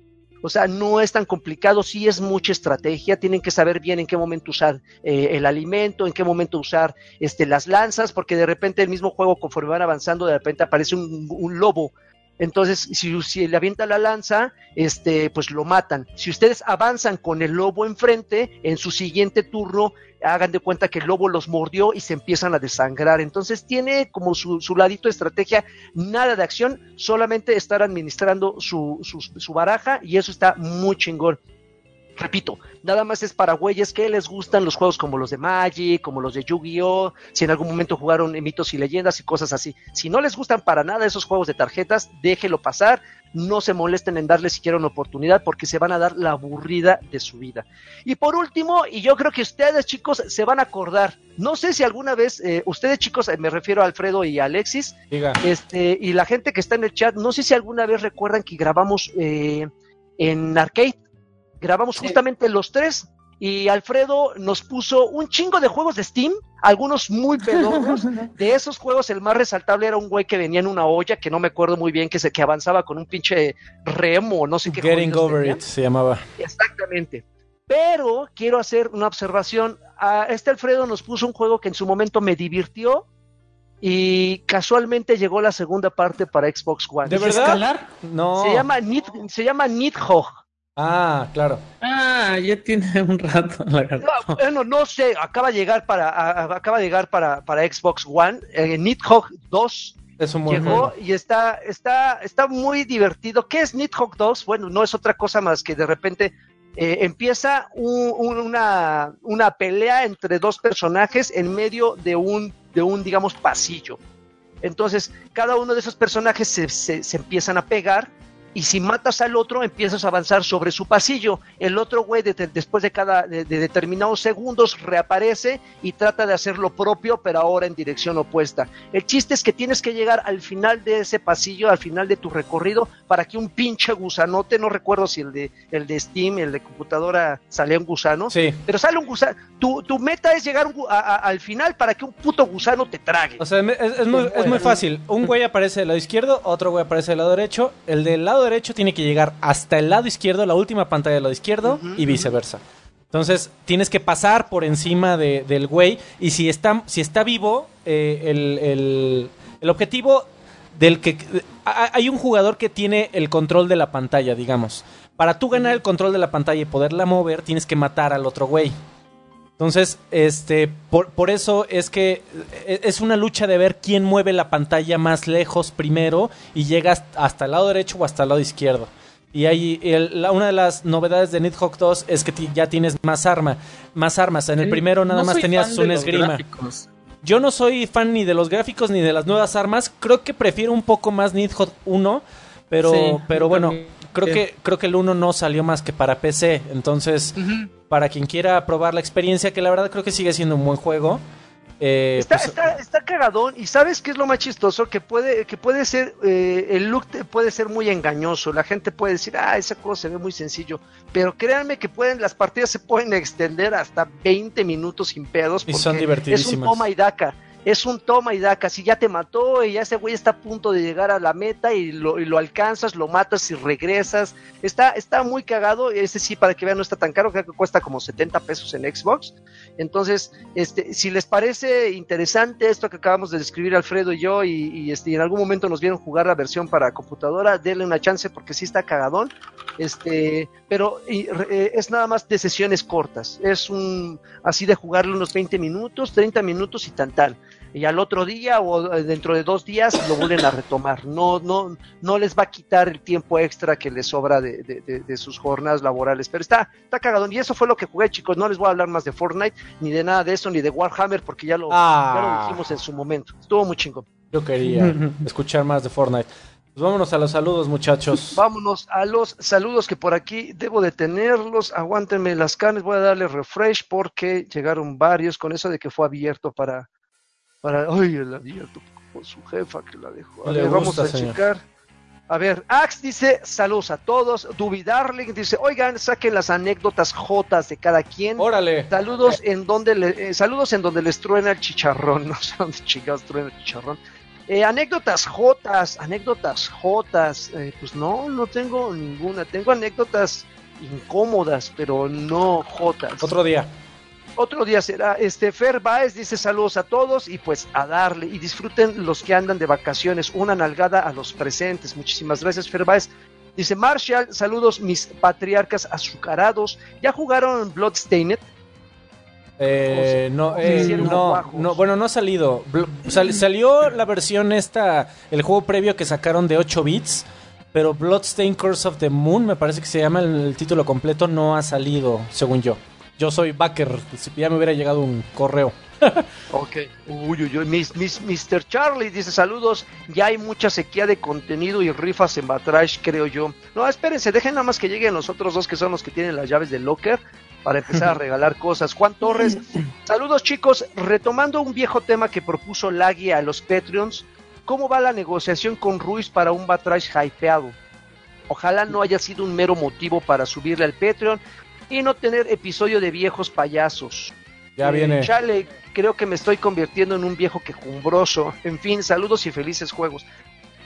O sea, no es tan complicado, sí es mucha estrategia, tienen que saber bien en qué momento usar eh, el alimento, en qué momento usar este, las lanzas, porque de repente el mismo juego, conforme van avanzando, de repente aparece un, un lobo entonces, si, si, le avienta la lanza, este, pues lo matan. Si ustedes avanzan con el lobo enfrente, en su siguiente turno, hagan de cuenta que el lobo los mordió y se empiezan a desangrar. Entonces, tiene como su, su ladito de estrategia, nada de acción, solamente estar administrando su, su, su baraja y eso está muy chingón. Repito, nada más es para güeyes que les gustan los juegos como los de Magic, como los de Yu-Gi-Oh, si en algún momento jugaron mitos y leyendas y cosas así. Si no les gustan para nada esos juegos de tarjetas, déjelo pasar, no se molesten en darle siquiera una oportunidad porque se van a dar la aburrida de su vida. Y por último, y yo creo que ustedes chicos se van a acordar, no sé si alguna vez, eh, ustedes chicos, me refiero a Alfredo y a Alexis, Diga. este y la gente que está en el chat, no sé si alguna vez recuerdan que grabamos eh, en arcade grabamos sí. justamente los tres y Alfredo nos puso un chingo de juegos de Steam, algunos muy pedorros. De esos juegos, el más resaltable era un güey que venía en una olla, que no me acuerdo muy bien, que, se, que avanzaba con un pinche remo, no sé qué. Getting Over tenía. It se llamaba. Exactamente. Pero quiero hacer una observación. A este Alfredo nos puso un juego que en su momento me divirtió, y casualmente llegó la segunda parte para Xbox One. ¿De verdad? ¿Escalar? No. Se llama Nid, se llama Nidhogg. Ah, claro. Ah, ya tiene un rato. No, bueno, no sé, acaba de llegar para, a, acaba de llegar para, para Xbox One, eh, Nidhogg 2, Es un buen Llegó juego. y está, está, está muy divertido. ¿Qué es Nidhogg 2? Bueno, no es otra cosa más que de repente eh, empieza un- un- una, una pelea entre dos personajes en medio de un, de un, digamos, pasillo. Entonces, cada uno de esos personajes se, se- se empiezan a pegar y si matas al otro, empiezas a avanzar sobre su pasillo. El otro güey, de- de- después de cada de, de determinados segundos, reaparece y trata de hacer lo propio, pero ahora en dirección opuesta. El chiste es que tienes que llegar al final de ese pasillo, al final de tu recorrido, para que un pinche gusanote, no recuerdo si el de, el de Steam, el de computadora, salía un gusano, Sí. pero sale un gusano. Tu, tu meta es llegar un gu- a- a- al final para que un puto gusano te trague. O sea, es, es muy, es muy fácil. Un güey aparece del lado izquierdo, otro güey aparece del lado derecho. El del lado derecho tiene que llegar hasta el lado izquierdo, la última pantalla del lado izquierdo, y viceversa. Entonces, tienes que pasar por encima de- del güey. Y si está, si está vivo, eh, el, el- el objetivo del que. Hay un jugador que tiene el control de la pantalla, digamos. Para tú ganar el control de la pantalla y poderla mover, tienes que matar al otro güey. Entonces, este, por, por eso es que eh, es una lucha de ver quién mueve la pantalla más lejos primero y llega hasta- el lado derecho o hasta el lado izquierdo. Y ahí el- la- una de las novedades de Nidhogg 2 es que ya tienes más arma, más armas. En el primero nada No más tenías un esgrima. gráficos. Yo no soy fan ni de los gráficos ni de las nuevas armas. Creo que prefiero un poco más Nidhogg 1, pero, Sí, pero bueno, también. Creo que, creo que el 1 no salió más que para PC. Entonces, para quien quiera probar la experiencia, que la verdad creo que sigue siendo un buen juego. eh, Está, pues, está, está cagadón y sabes qué es lo más chistoso que puede que puede ser eh, el look puede ser muy engañoso la gente puede decir ah esa cosa se ve muy sencillo pero créanme que pueden las partidas se pueden extender hasta 20 minutos sin pedos Y son divertidísimas. es un toma y daca es un toma y daca si ya te mató y ya ese güey está a punto de llegar a la meta y lo, lo alcanzas lo matas y regresas está está muy cagado ese sí para que vean no está tan caro creo que cuesta como 70 pesos en Xbox entonces, este, si les parece interesante esto que acabamos de describir Alfredo y yo, y, este, y en algún momento nos vieron jugar la versión para computadora, denle una chance porque sí está cagadón. Este, pero eh, es nada más de sesiones cortas. Es un así de jugarlo unos 20 minutos, 30 minutos y tan tal. Y al otro día o eh, dentro de dos días lo vuelven a retomar. No, no, no les va a quitar el tiempo extra que les sobra de, de, de, de sus jornadas laborales. Pero está, está cagadón. Y eso fue lo que jugué, chicos. No les voy a hablar más de Fortnite, ni de nada de eso, ni de Warhammer, porque ya lo, Ah. ya lo dijimos en su momento. Estuvo muy chingón. yo quería escuchar más de Fortnite. Pues vámonos a los saludos, muchachos. Vámonos a los saludos que por aquí debo de tenerlos. Aguántenme las carnes, voy a darle refresh porque llegaron varios con eso de que fue abierto para. Para ay, el abierto con su jefa que la dejó. A ver, vamos gusta, a señor. checar. A ver, Ax dice saludos a todos. Duby Darling dice, oigan, saquen las anécdotas jotas de cada quien. Órale. Saludos en donde le- eh, saludos en donde les truena el chicharrón. No sé dónde chingados truena el chicharrón. Eh, anécdotas jotas, anécdotas jotas. Eh, pues no, no tengo ninguna. Tengo anécdotas incómodas, pero no jotas. Otro día. Otro día será. Este Fer Baez dice saludos a todos y pues a darle y disfruten los que andan de vacaciones. Una nalgada a los presentes. Muchísimas gracias, Fer Baez. Dice Marshall, saludos mis patriarcas azucarados. ¿Ya jugaron Bloodstained? Eh, no, eh, hicieron no, bueno, no ha salido. Sal- salió la versión esta, el juego previo que sacaron de 8 bits, pero Bloodstained Curse of the Moon, me parece que se llama el, el título completo, no ha salido, según yo. Yo soy backer, si ya me hubiera llegado un correo. Ok. Uy, uy, uy. Mis, mis- Mr. Charlie dice saludos. Ya hay mucha sequía de contenido y rifas en Batrash, creo yo. No, espérense, dejen nada más que lleguen los otros dos que son los que tienen las llaves del locker para empezar a regalar cosas. Juan Torres, saludos chicos. Retomando un viejo tema que propuso Lagui a los Patreons, ¿cómo va la negociación con Ruiz para un Batrash hypeado? Ojalá no haya sido un mero motivo para subirle al Patreon y no tener episodio de viejos payasos. Ya Eh, viene. Chale, creo que me estoy convirtiendo en un viejo quejumbroso. En fin, saludos y felices juegos.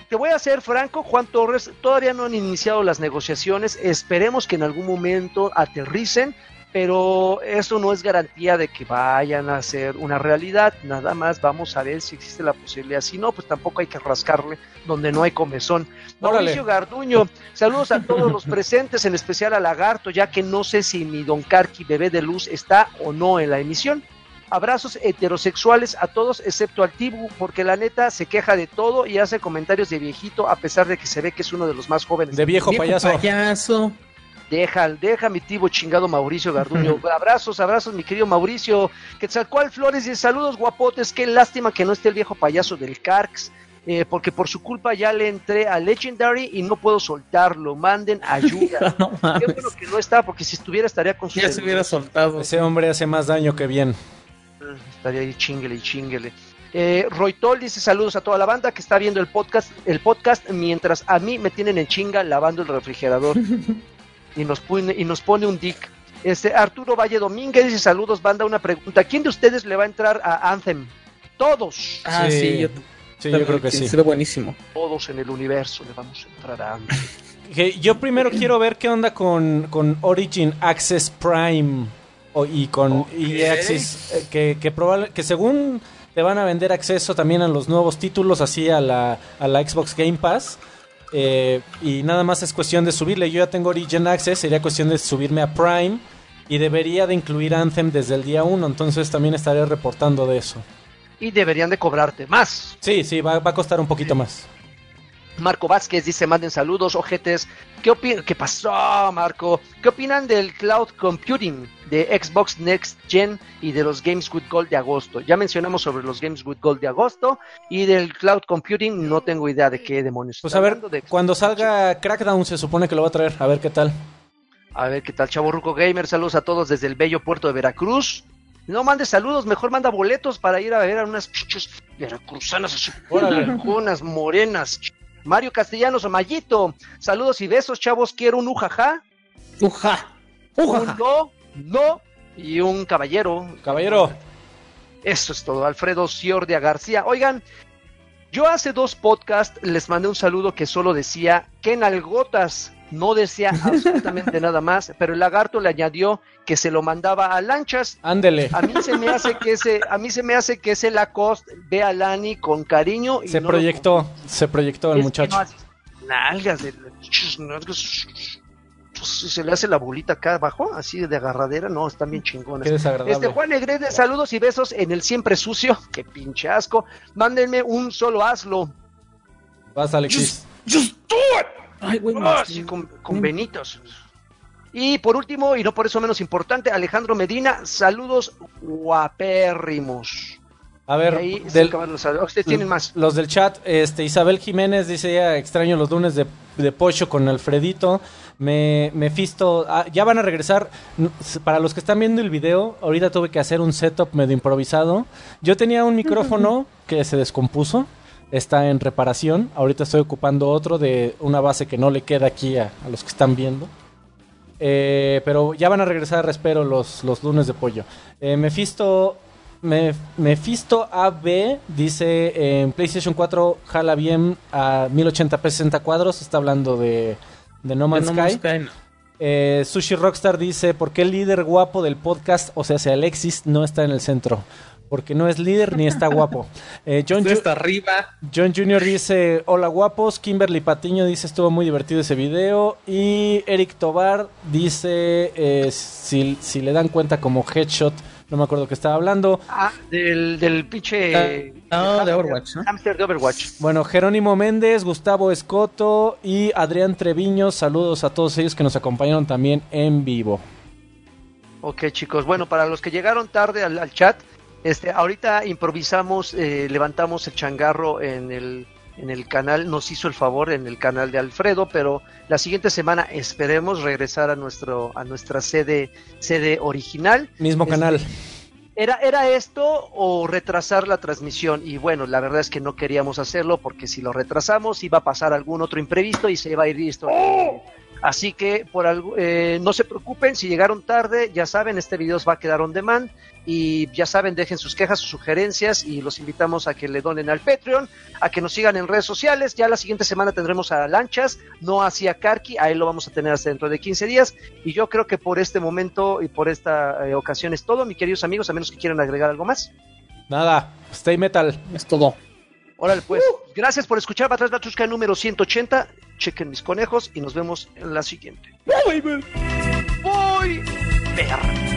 Te voy a ser franco, Juan Torres, todavía no han iniciado las negociaciones. Esperemos que en algún momento aterricen, pero eso no es garantía de que vayan a ser una realidad. Nada más vamos a ver si existe la posibilidad. Si no, pues tampoco hay que rascarle donde no hay comezón. Órale. Mauricio Garduño, saludos a todos los presentes, en especial a Lagarto, ya que no sé si mi Don Carqui bebé de luz está o no en la emisión. Abrazos heterosexuales a todos, excepto al Tibu, porque la neta se queja de todo y hace comentarios de viejito, a pesar de que se ve que es uno de los más jóvenes. De viejo, payaso. payaso. Deja, deja mi tibo chingado Mauricio Garduño. abrazos, abrazos, mi querido Mauricio. Quetzalcoatl Flores y saludos guapotes. Qué lástima que no esté el viejo payaso del Carx. eh, porque por su culpa ya le entré a Legendary y no puedo soltarlo. Manden ayuda. No Qué bueno que no está, porque si estuviera estaría con su Ya se hubiera soltado. Ese hombre hace más daño que bien. Estaría ahí chinguele y chinguele. Eh, dice saludos a toda la banda que está viendo el podcast, el podcast mientras a mí me tienen en chinga lavando el refrigerador y nos pone y nos pone un dick. Este Arturo Valle Domínguez dice saludos banda una pregunta ¿quién de ustedes le va a entrar a Anthem? Todos, Ah, Sí. sí, yo, Sí, yo creo que sí. Será buenísimo. todos en el universo le vamos a entrar a Anthem. Que yo primero quiero ver qué onda con, con Origin Access Prime o- y con EA Access, eh, que, que, probable- que según te van a vender acceso también a los nuevos títulos, así a la, a la Xbox Game Pass. Eh, y nada más es cuestión de subirle. Yo ya tengo Origin Access, sería cuestión de subirme a Prime. Y debería de incluir Anthem desde el día 1, entonces también estaré reportando de eso. Y deberían de cobrarte más. Sí, sí, va, va a costar un poquito más. Marco Vázquez dice, manden saludos, ojetes. ¿Qué, ¿Qué pasó, Marco? ¿Qué opinan del cloud computing de Xbox Next Gen y de los Games with Gold de agosto? Ya mencionamos sobre los Games with Gold de agosto y del cloud computing no tengo idea de qué demonios. Pues a ver, de- cuando salga Crackdown se supone que lo va a traer, a ver qué tal. A ver qué tal, Chavo Ruco Gamer. Saludos a todos desde el bello puerto de Veracruz. No mandes saludos, mejor manda boletos para ir a ver a unas veracruzanas así, Órale. unas morenas. Mario Castellanos o Mayito, saludos y besos, chavos. Quiero un ujaja, Uja. un Uja. no, no y un caballero. Caballero, Eso es todo. Alfredo Ciordia García. Oigan, yo hace dos podcasts les mandé un saludo que solo decía que nalgotas. No decía absolutamente nada más, pero el lagarto le añadió que se lo mandaba a lanchas. ándele. A mí se me hace que ese, a mí se me hace que ese Lacoste ve a Lani con cariño y Se no lo proyectó, se proyectó el es muchacho. no hace nalgas de pues, se le hace la bolita acá abajo, así de agarradera, no, están bien chingones. Qué desagradable. Este Juan Negrete, saludos y besos en el siempre sucio, qué pinche asco. Mándenme un solo hazlo, Vas, Alexis. Just do it. Ay, güey. Me- sí, con, con Benitos. Y por último, y no por eso menos importante, Alejandro Medina, saludos guapérrimos. A ver, ahí del- los. Ustedes tienen más. los del chat, este Isabel Jiménez dice ya extraño los lunes de, de Pocho con Alfredito. Me, Mephisto, ah, ya van a regresar. Para los que están viendo el video, ahorita tuve que hacer un setup medio improvisado. Yo tenía un micrófono que se descompuso, está en reparación. Ahorita estoy ocupando otro de una base que no le queda aquí a, a los que están viendo. Eh, pero ya van a regresar, espero, los, los lunes de pollo. Eh, Mephisto, Me- Mephisto AB dice eh, en PlayStation 4 jala bien a 1080p 60 cuadros. Está hablando de, de No Man's No Man's Sky. Sky, no. Eh, Sushi Rockstar dice: ¿Por qué el líder guapo del podcast, o sea, si Alexis, no está en el centro? Porque no es líder ni está guapo. Eh, John, Usted Ju- está arriba. John Jr. dice, hola guapos. Kimberly Patiño dice, estuvo muy divertido ese video. Y Eric Tobar dice, eh, si, si le dan cuenta como headshot, no me acuerdo que estaba hablando. Ah, del, del pinche. Ah, de Overwatch, ¿no? Hamster de Overwatch. Bueno, Jerónimo Méndez, Gustavo Escoto y Adrián Treviño, saludos a todos ellos que nos acompañaron también en vivo. Ok, chicos. Bueno, para los que llegaron tarde al, al chat, este, ahorita improvisamos, eh, levantamos el changarro en el, en el canal, nos hizo el favor en el canal de Alfredo, pero la siguiente semana esperemos regresar a nuestro, a nuestra sede, sede original. Mismo Este, canal. ¿Era, ¿Era esto o retrasar la transmisión? Y bueno, la verdad es que no queríamos hacerlo porque si lo retrasamos iba a pasar algún otro imprevisto y se iba a ir esto. Así que por algo, eh, no se preocupen, si llegaron tarde, ya saben, este video va a quedar on demand y ya saben, dejen sus quejas, sus sugerencias y los invitamos a que le donen al Patreon, a que nos sigan en redes sociales. Ya la siguiente semana tendremos a Lanchas, no hacia Karki, a él lo vamos a tener hasta dentro de 15 días y yo creo que por este momento y por esta eh, ocasión es todo, mis queridos amigos, a menos que quieran agregar algo más. Nada, stay metal. Es todo. Órale, pues, gracias por escuchar Batrás Batrusca número 180. Chequen mis conejos y nos vemos en la siguiente. Voy, perra.